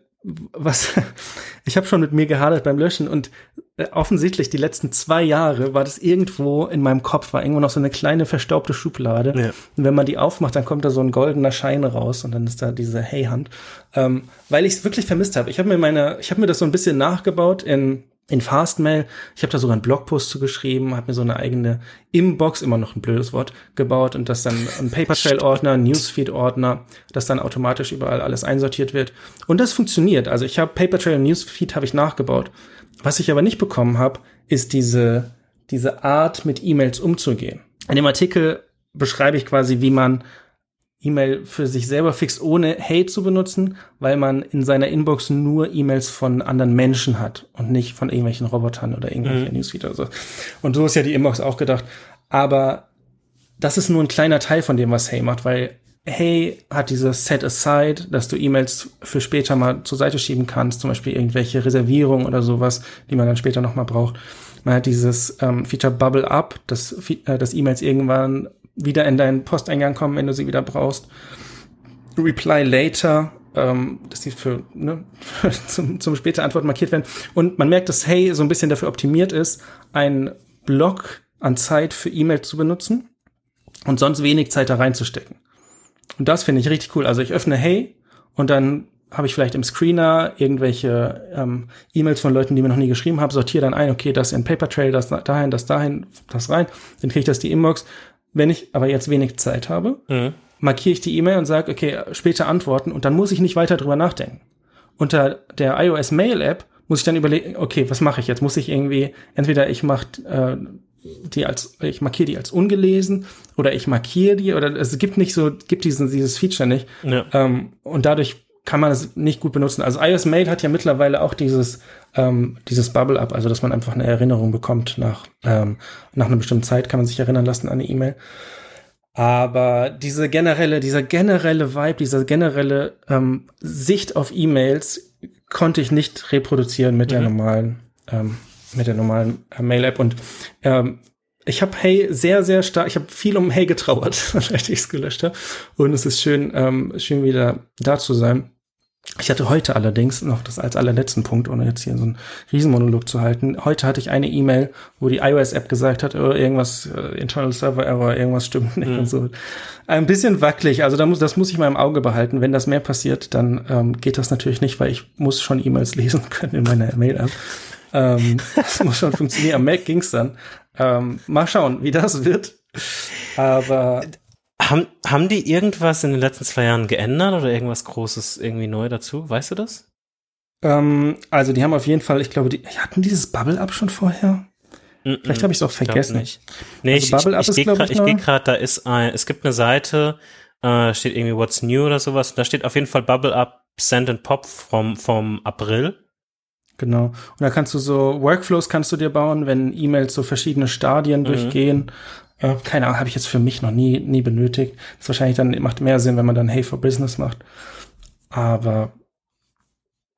was, ich habe schon mit mir gehadert beim Löschen und äh, offensichtlich die letzten zwei Jahre war das irgendwo in meinem Kopf, war irgendwo noch so eine kleine verstaubte Schublade. Ja. Und wenn man die aufmacht, dann kommt da so ein goldener Schein raus und dann ist da diese Hey-Hand. Ähm, weil ich es wirklich vermisst habe. Ich habe mir meine, ich habe mir das so ein bisschen nachgebaut in in Fastmail. Ich habe da sogar einen Blogpost zu geschrieben, habe mir so eine eigene Inbox, immer noch ein blödes Wort, gebaut und das dann ein Papertrail-Ordner, Newsfeed-Ordner, das dann automatisch überall alles einsortiert wird. Und das funktioniert. Also ich habe Papertrail und Newsfeed habe ich nachgebaut. Was ich aber nicht bekommen habe, ist diese, diese Art, mit E-Mails umzugehen. In dem Artikel beschreibe ich quasi, wie man E-Mail für sich selber fixt, ohne Hate zu benutzen, weil man in seiner Inbox nur E-Mails von anderen Menschen hat und nicht von irgendwelchen Robotern oder irgendwelchen Newsfeed oder so. Und so ist ja die Inbox auch gedacht. Aber das ist nur ein kleiner Teil von dem, was Hey macht, weil Hey hat dieses Set Aside, dass du E-Mails für später mal zur Seite schieben kannst, zum Beispiel irgendwelche Reservierungen oder sowas, die man dann später nochmal braucht. Man hat dieses ähm, Feature Bubble Up, dass, äh, dass E-Mails irgendwann wieder in deinen Posteingang kommen, wenn du sie wieder brauchst. Reply Later, ähm, dass die für, ne, zum, zum später Antwort markiert werden. Und man merkt, dass Hey so ein bisschen dafür optimiert ist, einen Block an Zeit für E-Mail zu benutzen und sonst wenig Zeit da reinzustecken. Und das finde ich richtig cool. Also ich öffne Hey und dann habe ich vielleicht im Screener irgendwelche ähm, E-Mails von Leuten, die mir noch nie geschrieben haben, sortiere dann ein, okay, das in Papertrail, das dahin, das dahin, das rein, dann kriege ich das die Inbox. Wenn ich aber jetzt wenig Zeit habe, Mhm. markiere ich die E-Mail und sage, okay, später antworten und dann muss ich nicht weiter drüber nachdenken. Unter der iOS Mail App muss ich dann überlegen, okay, was mache ich jetzt? Muss ich irgendwie, entweder ich mache äh, die als, ich markiere die als ungelesen oder ich markiere die oder es gibt nicht so, gibt diesen, dieses Feature nicht. Ja. Ähm, und dadurch kann man es nicht gut benutzen. Also iOS Mail hat ja mittlerweile auch dieses, ähm, dieses Bubble-Up, also dass man einfach eine Erinnerung bekommt nach, ähm, nach einer bestimmten Zeit, kann man sich erinnern lassen an eine E-Mail. Aber diese generelle, dieser generelle Vibe, diese generelle ähm, Sicht auf E-Mails konnte ich nicht reproduzieren mit der normalen, ähm, mit der normalen Mail-App. Und ähm, ich habe Hey sehr, sehr stark, ich habe viel um Hey getrauert, seit ich es gelöscht habe. Und es ist schön, ähm, schön wieder da zu sein. Ich hatte heute allerdings noch das als allerletzten Punkt, ohne jetzt hier so einen Riesenmonolog zu halten. Heute hatte ich eine E-Mail, wo die iOS-App gesagt hat, oh, irgendwas, äh, Internal Server Error, irgendwas stimmt nicht und so. Ein bisschen wackelig, also da muss, das muss ich mal im Auge behalten. Wenn das mehr passiert, dann ähm, geht das natürlich nicht, weil ich muss schon E-Mails lesen können in meiner Mail-App. ähm, das muss schon funktionieren. Am Mac ging's dann. Ähm, mal schauen, wie das wird. Aber Haben, haben die irgendwas in den letzten zwei Jahren geändert oder irgendwas Großes irgendwie neu dazu? Weißt du das? ähm, also die haben auf jeden Fall, ich glaube, die hatten dieses Bubble-Up schon vorher. Vielleicht habe ich es auch vergessen. nicht. Nee, Also ich, Bubble Up ich, ist, ich gehe glaub gerade, ich, ich geh neu. grad, da ist ein, es gibt eine Seite, äh, steht irgendwie What's New oder sowas. Da steht auf jeden Fall Bubble Up Send and Pop vom, vom April. Genau. Und da kannst du so Workflows kannst du dir bauen, wenn E-Mails so verschiedene Stadien durchgehen. Äh, keine Ahnung, habe ich jetzt für mich noch nie, nie benötigt. Das wahrscheinlich dann macht mehr Sinn, wenn man dann Hey for Business macht. Aber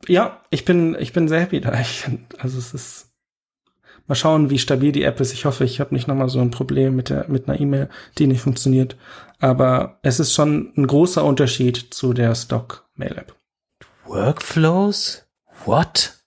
ja, ich bin, ich bin sehr happy da. Ich, also es ist mal schauen, wie stabil die App ist. Ich hoffe, ich habe nicht nochmal so ein Problem mit der, mit einer E-Mail, die nicht funktioniert. Aber es ist schon ein großer Unterschied zu der Stock-Mail-App. Workflows? What?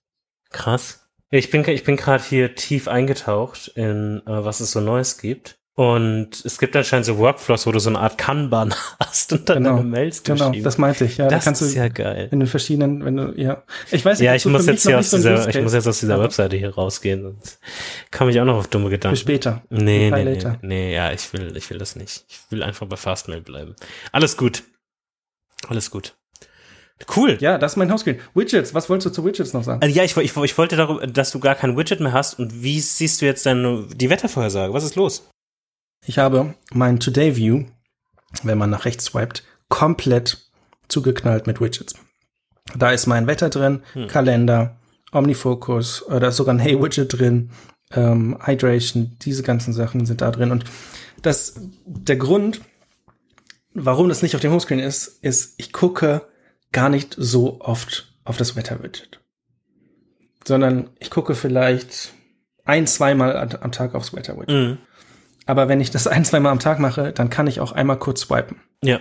Krass. Ich bin, ich bin gerade hier tief eingetaucht in, äh, was es so Neues gibt. Und es gibt anscheinend so Workflows, wo du so eine Art Kanban hast und dann Genau. deine Mails Genau, das meinte ich. Ja, da das kannst ist du ja geil. in den verschiedenen, wenn du, ja. Ich weiß nicht, Ja, ich muss für jetzt hier aus so dieser, ich muss jetzt aus dieser Aber Webseite hier rausgehen, sonst komme ich auch noch auf dumme Für Gedanken. später. Nee, nee, nee, later. nee, ja, ich will, ich will das nicht. Ich will einfach bei Fastmail bleiben. Alles gut. Alles gut. Cool. Ja, das ist mein Hauscreen. Widgets, was wolltest du zu Widgets noch sagen? Also ja, ich, ich, ich wollte darüber, dass du gar kein Widget mehr hast und wie siehst du jetzt deine, die Wettervorhersage? Was ist los? Ich habe mein Today View, wenn man nach rechts swiped, komplett zugeknallt mit Widgets. Da ist mein Wetter drin, Hm. Kalender, Omnifocus, äh, da ist sogar ein Hey-Widget drin, ähm, Hydration, diese ganzen Sachen sind da drin. Und das, der Grund, warum das nicht auf dem Homescreen ist, ist, ich gucke gar nicht so oft auf das Wetter-Widget. Sondern ich gucke vielleicht ein, zweimal am Tag aufs Wetter-Widget. Mhm. Aber wenn ich das ein, zweimal am Tag mache, dann kann ich auch einmal kurz swipen. Ja.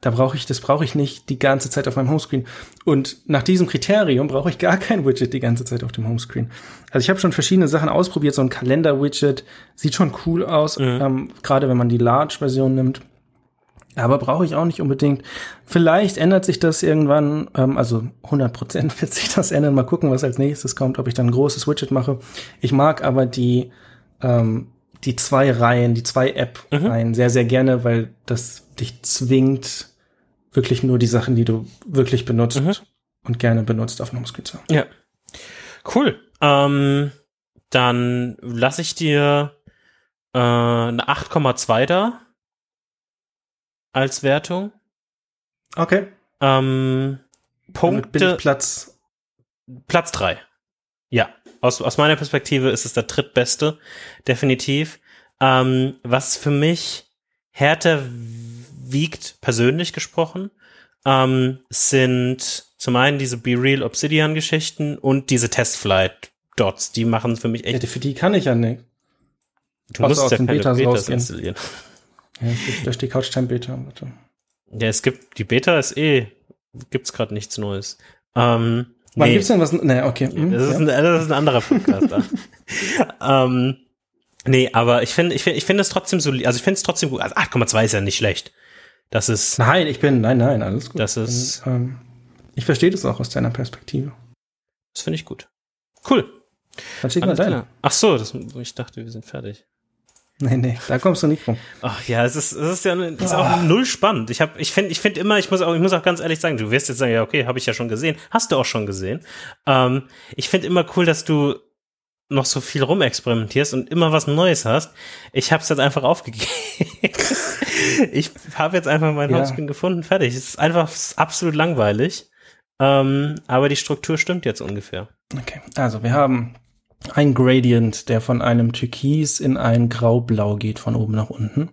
Da brauche ich, das brauche ich nicht die ganze Zeit auf meinem Homescreen. Und nach diesem Kriterium brauche ich gar kein Widget die ganze Zeit auf dem Homescreen. Also ich habe schon verschiedene Sachen ausprobiert. So ein Kalender-Widget sieht schon cool aus, mhm. ähm, gerade wenn man die Large-Version nimmt. Aber brauche ich auch nicht unbedingt. Vielleicht ändert sich das irgendwann, ähm, also 100 Prozent wird sich das ändern. Mal gucken, was als nächstes kommt, ob ich dann ein großes Widget mache. Ich mag aber die, ähm, die zwei Reihen, die zwei App-Reihen mhm. sehr, sehr gerne, weil das dich zwingt, wirklich nur die Sachen, die du wirklich benutzt mhm. und gerne benutzt, auf einem Homescreen zu haben. Ja. Cool. Ähm, dann lasse ich dir äh, eine 8,2 da als Wertung. Okay. Ähm, Punkte. Platz. Platz 3. Ja. Aus, aus meiner Perspektive ist es der drittbeste. Definitiv. Ähm, was für mich härter wiegt, persönlich gesprochen, ähm, sind zum einen diese Be Real Obsidian Geschichten und diese Testflight Dots. Die machen für mich echt. Ja, für die kann ich ja nicht. Du musst ja keine Betas, Betas installieren. Ja, da steht Couchtime Beta. Bitte. Ja, es gibt, die Beta ist eh, gibt's gerade nichts Neues. Ähm, Wann nee. gibt's denn was? Nee, okay. Hm, das, ist ja. ein, das ist ein anderer Podcast. ähm, nee, aber ich finde, ich finde, ich finde es trotzdem so, also ich finde es trotzdem gut. Also 8,2 ist ja nicht schlecht. Das ist. Nein, ich bin, nein, nein, alles gut. Das ist. Und, ähm, ich verstehe das auch aus deiner Perspektive. Das finde ich gut. Cool. Dann schick mal deine. Ach so, das, ich dachte, wir sind fertig. Nee, nee, da kommst du nicht rum. Ach ja, es ist, es ist ja es ist auch null spannend. Ich habe, ich finde, ich finde immer, ich muss auch, ich muss auch ganz ehrlich sagen, du wirst jetzt sagen, ja, okay, habe ich ja schon gesehen, hast du auch schon gesehen. Ähm, ich finde immer cool, dass du noch so viel rumexperimentierst und immer was Neues hast. Ich habe es jetzt einfach aufgegeben. ich habe jetzt einfach mein ja. Homescreen gefunden, fertig. Es ist einfach absolut langweilig. Ähm, aber die Struktur stimmt jetzt ungefähr. Okay, also wir haben ein Gradient, der von einem Türkis in ein Graublau geht, von oben nach unten.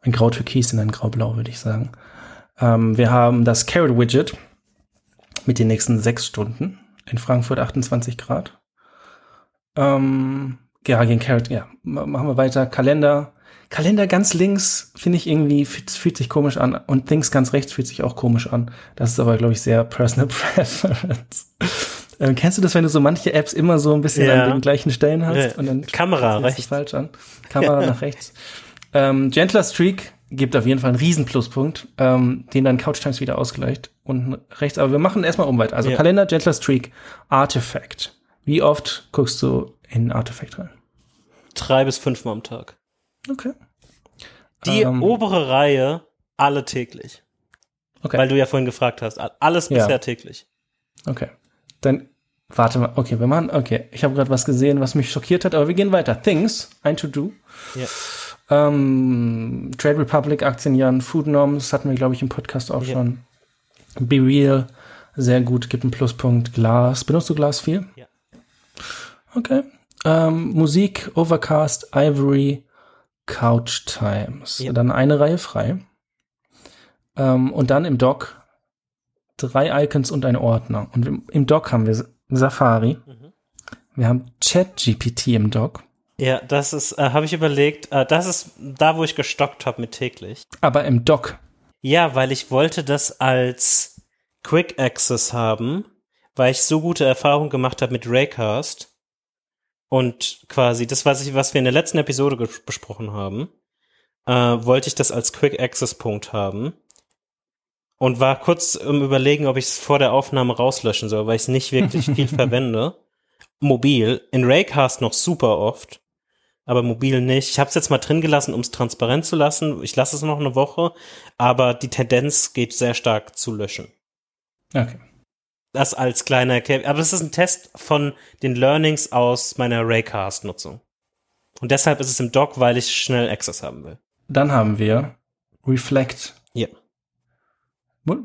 Ein Grau-Türkis in ein Graublau, würde ich sagen. Ähm, wir haben das Carrot Widget mit den nächsten sechs Stunden. In Frankfurt 28 Grad. Ähm, ja, gegen Carrot, ja. Machen wir weiter. Kalender. Kalender ganz links finde ich irgendwie, fühlt sich komisch an. Und Things ganz rechts fühlt sich auch komisch an. Das ist aber, glaube ich, sehr personal preference. Ähm, kennst du das, wenn du so manche Apps immer so ein bisschen ja. an den gleichen Stellen hast? Ja. Und dann Kamera rechts. falsch an. Kamera nach rechts. Ähm, Gentler Streak gibt auf jeden Fall einen riesen Pluspunkt, ähm, den dann Couch Times wieder ausgleicht. Unten rechts. Aber wir machen erstmal um weiter. Also ja. Kalender, Gentler Streak, Artifact. Wie oft guckst du in Artifact rein? Drei bis fünfmal am Tag. Okay. Die ähm, obere Reihe alle täglich. Okay. Weil du ja vorhin gefragt hast. Alles bisher ja. täglich. Okay. Dann warte mal. Okay, wir machen. Okay, ich habe gerade was gesehen, was mich schockiert hat, aber wir gehen weiter. Things, ein To-Do. Ja. Ähm, Trade Republic, Aktien, Food Norms, hatten wir, glaube ich, im Podcast auch ja. schon. Be Real, sehr gut, gibt einen Pluspunkt. Glas, benutzt du Glas viel? Ja. Okay. Ähm, Musik, Overcast, Ivory, Couch Times. Ja. Dann eine Reihe frei. Ähm, und dann im Doc drei Icons und ein Ordner. Und im, im Doc haben wir Safari. Mhm. Wir haben ChatGPT im Doc. Ja, das ist, äh, habe ich überlegt, äh, das ist da, wo ich gestockt habe mit täglich. Aber im Doc. Ja, weil ich wollte das als Quick Access haben, weil ich so gute Erfahrungen gemacht habe mit Raycast und quasi das, was ich, was wir in der letzten Episode besprochen haben, äh, wollte ich das als Quick Access Punkt haben und war kurz im Überlegen, ob ich es vor der Aufnahme rauslöschen soll, weil ich es nicht wirklich viel verwende. Mobil, in Raycast noch super oft, aber mobil nicht. Ich habe es jetzt mal drin gelassen, um es transparent zu lassen. Ich lasse es noch eine Woche, aber die Tendenz geht sehr stark zu löschen. Okay. Das als kleiner Erklärung. Aber es ist ein Test von den Learnings aus meiner Raycast-Nutzung. Und deshalb ist es im Doc, weil ich schnell Access haben will. Dann haben wir Reflect. Ja.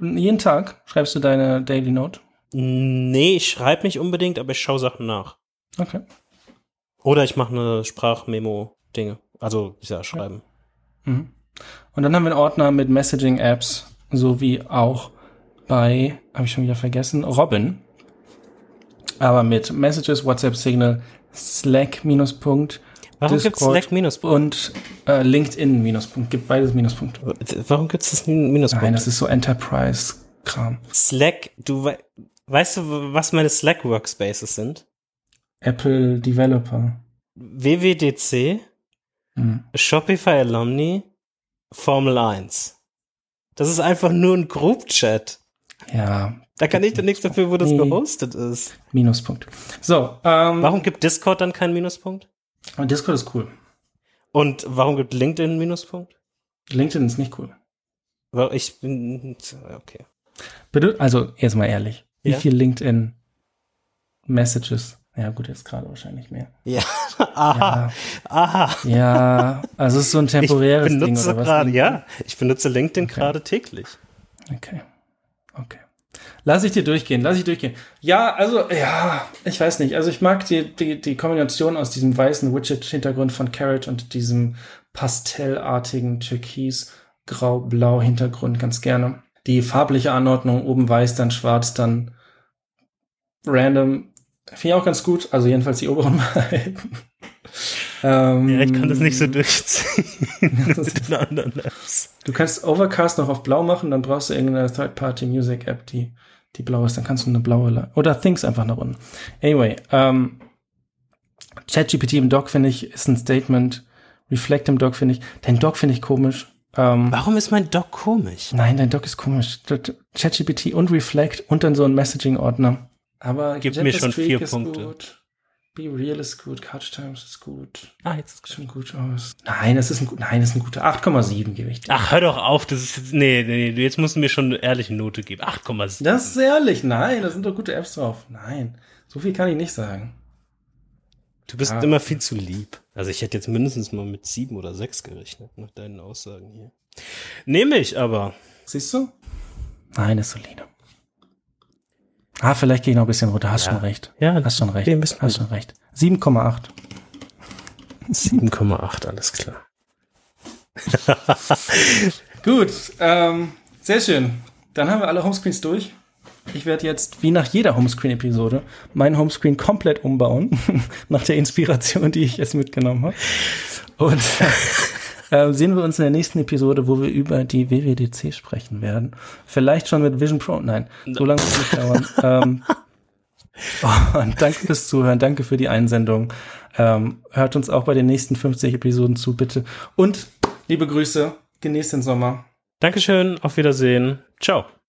Jeden Tag schreibst du deine Daily Note? Nee, ich schreibe nicht unbedingt, aber ich schaue Sachen nach. Okay. Oder ich mache eine Sprachmemo-Dinge. Also, ja, schreiben. Mhm. Und dann haben wir einen Ordner mit Messaging-Apps, sowie auch bei, habe ich schon wieder vergessen, Robin. Aber mit Messages, WhatsApp Signal, Slack Minuspunkt, Warum gibt's Discord Slack Minuspunkt? und äh, LinkedIn Minuspunkt. Gibt beides Minuspunkt. Warum gibt's das Minuspunkt? Nein, das ist so Enterprise-Kram. Slack, du wei weißt du, was meine Slack Workspaces sind? Apple Developer. WWDC, Hm. Shopify Alumni, Formel 1. Das ist einfach nur ein Group-Chat. Ja, Da kann ich doch nichts dafür, wo das gehostet ist. Minuspunkt. So, ähm, Warum gibt Discord dann keinen Minuspunkt? Und Discord ist cool. Und warum gibt LinkedIn einen Minuspunkt? LinkedIn ist nicht cool. Weil ich bin, okay. Bitte, also jetzt mal ehrlich. Wie Ja? viel LinkedIn Messages? Ja, gut, jetzt gerade wahrscheinlich mehr. Ja, aha, aha. Ja, also es ist so ein Ich temporäres Ding benutze oder was? gerade, ja, ich benutze LinkedIn gerade täglich. Okay. Okay. Lass ich dir durchgehen, lass ich durchgehen. Ja, also, ja, ich weiß nicht. Also ich mag die, die, die Kombination aus diesem weißen Widget-Hintergrund von Carrot und diesem pastellartigen Türkis-Grau-Blau-Hintergrund ganz gerne. Die farbliche Anordnung, oben weiß, dann schwarz, dann random, finde ich auch ganz gut. Also jedenfalls die oberen beiden. Ähm, Ja, ich kann das nicht so durchziehen Das mit den anderen Apps. Du kannst Overcast noch auf blau machen, dann brauchst du irgendeine Third-Party-Music-App, die, die blau ist. Dann kannst du eine blaue, La- oder Things einfach nach unten. Anyway, ähm, ChatGPT im Doc finde ich ist ein Statement. Reflect im Doc finde ich, dein Doc finde ich komisch. Ähm, Warum ist mein Doc komisch? nein, dein Doc ist komisch. ChatGPT und Reflect und dann so ein Messaging-Ordner. Aber Gib Gentle mir schon Streak vier ist Punkte. Gut. Be Real ist gut, Couch Times ist gut. Ah, jetzt ist Sieht schon gut aus. Nein, das ist ein, gut- nein, das ist ein guter 8,7 gebe ich dir. Ach, hör doch auf, das ist jetzt, nee, nee, nee, jetzt musst du mir schon eine ehrliche Note geben. 8,7. Das ist ehrlich, nein, da sind doch gute Apps drauf. Nein, so viel kann ich nicht sagen. Du bist Ja. immer viel zu lieb. Also ich hätte jetzt mindestens mal mit sieben oder sechs gerechnet, nach deinen Aussagen hier. Nehme ich aber. Siehst du? Nein, ist solide. Ah, vielleicht gehe ich noch ein bisschen runter. Hast Ja. schon recht. Ja, Hast schon recht. Hast schon recht. 7,8. 7,8, alles klar. Gut, ähm, sehr schön. Dann haben wir alle Homescreens durch. Ich werde jetzt, wie nach jeder Homescreen-Episode, meinen Homescreen komplett umbauen, nach der Inspiration, die ich jetzt mitgenommen habe. Und äh, sehen wir uns in der nächsten Episode, wo wir über die WWDC sprechen werden. Vielleicht schon mit Vision Pro. Nein, so lange wird es nicht dauern. ähm, und danke fürs Zuhören, danke für die Einsendung. Ähm, hört uns auch bei den nächsten 50 Episoden zu, bitte. Und liebe Grüße, genießt den Sommer. Dankeschön, auf Wiedersehen. Ciao.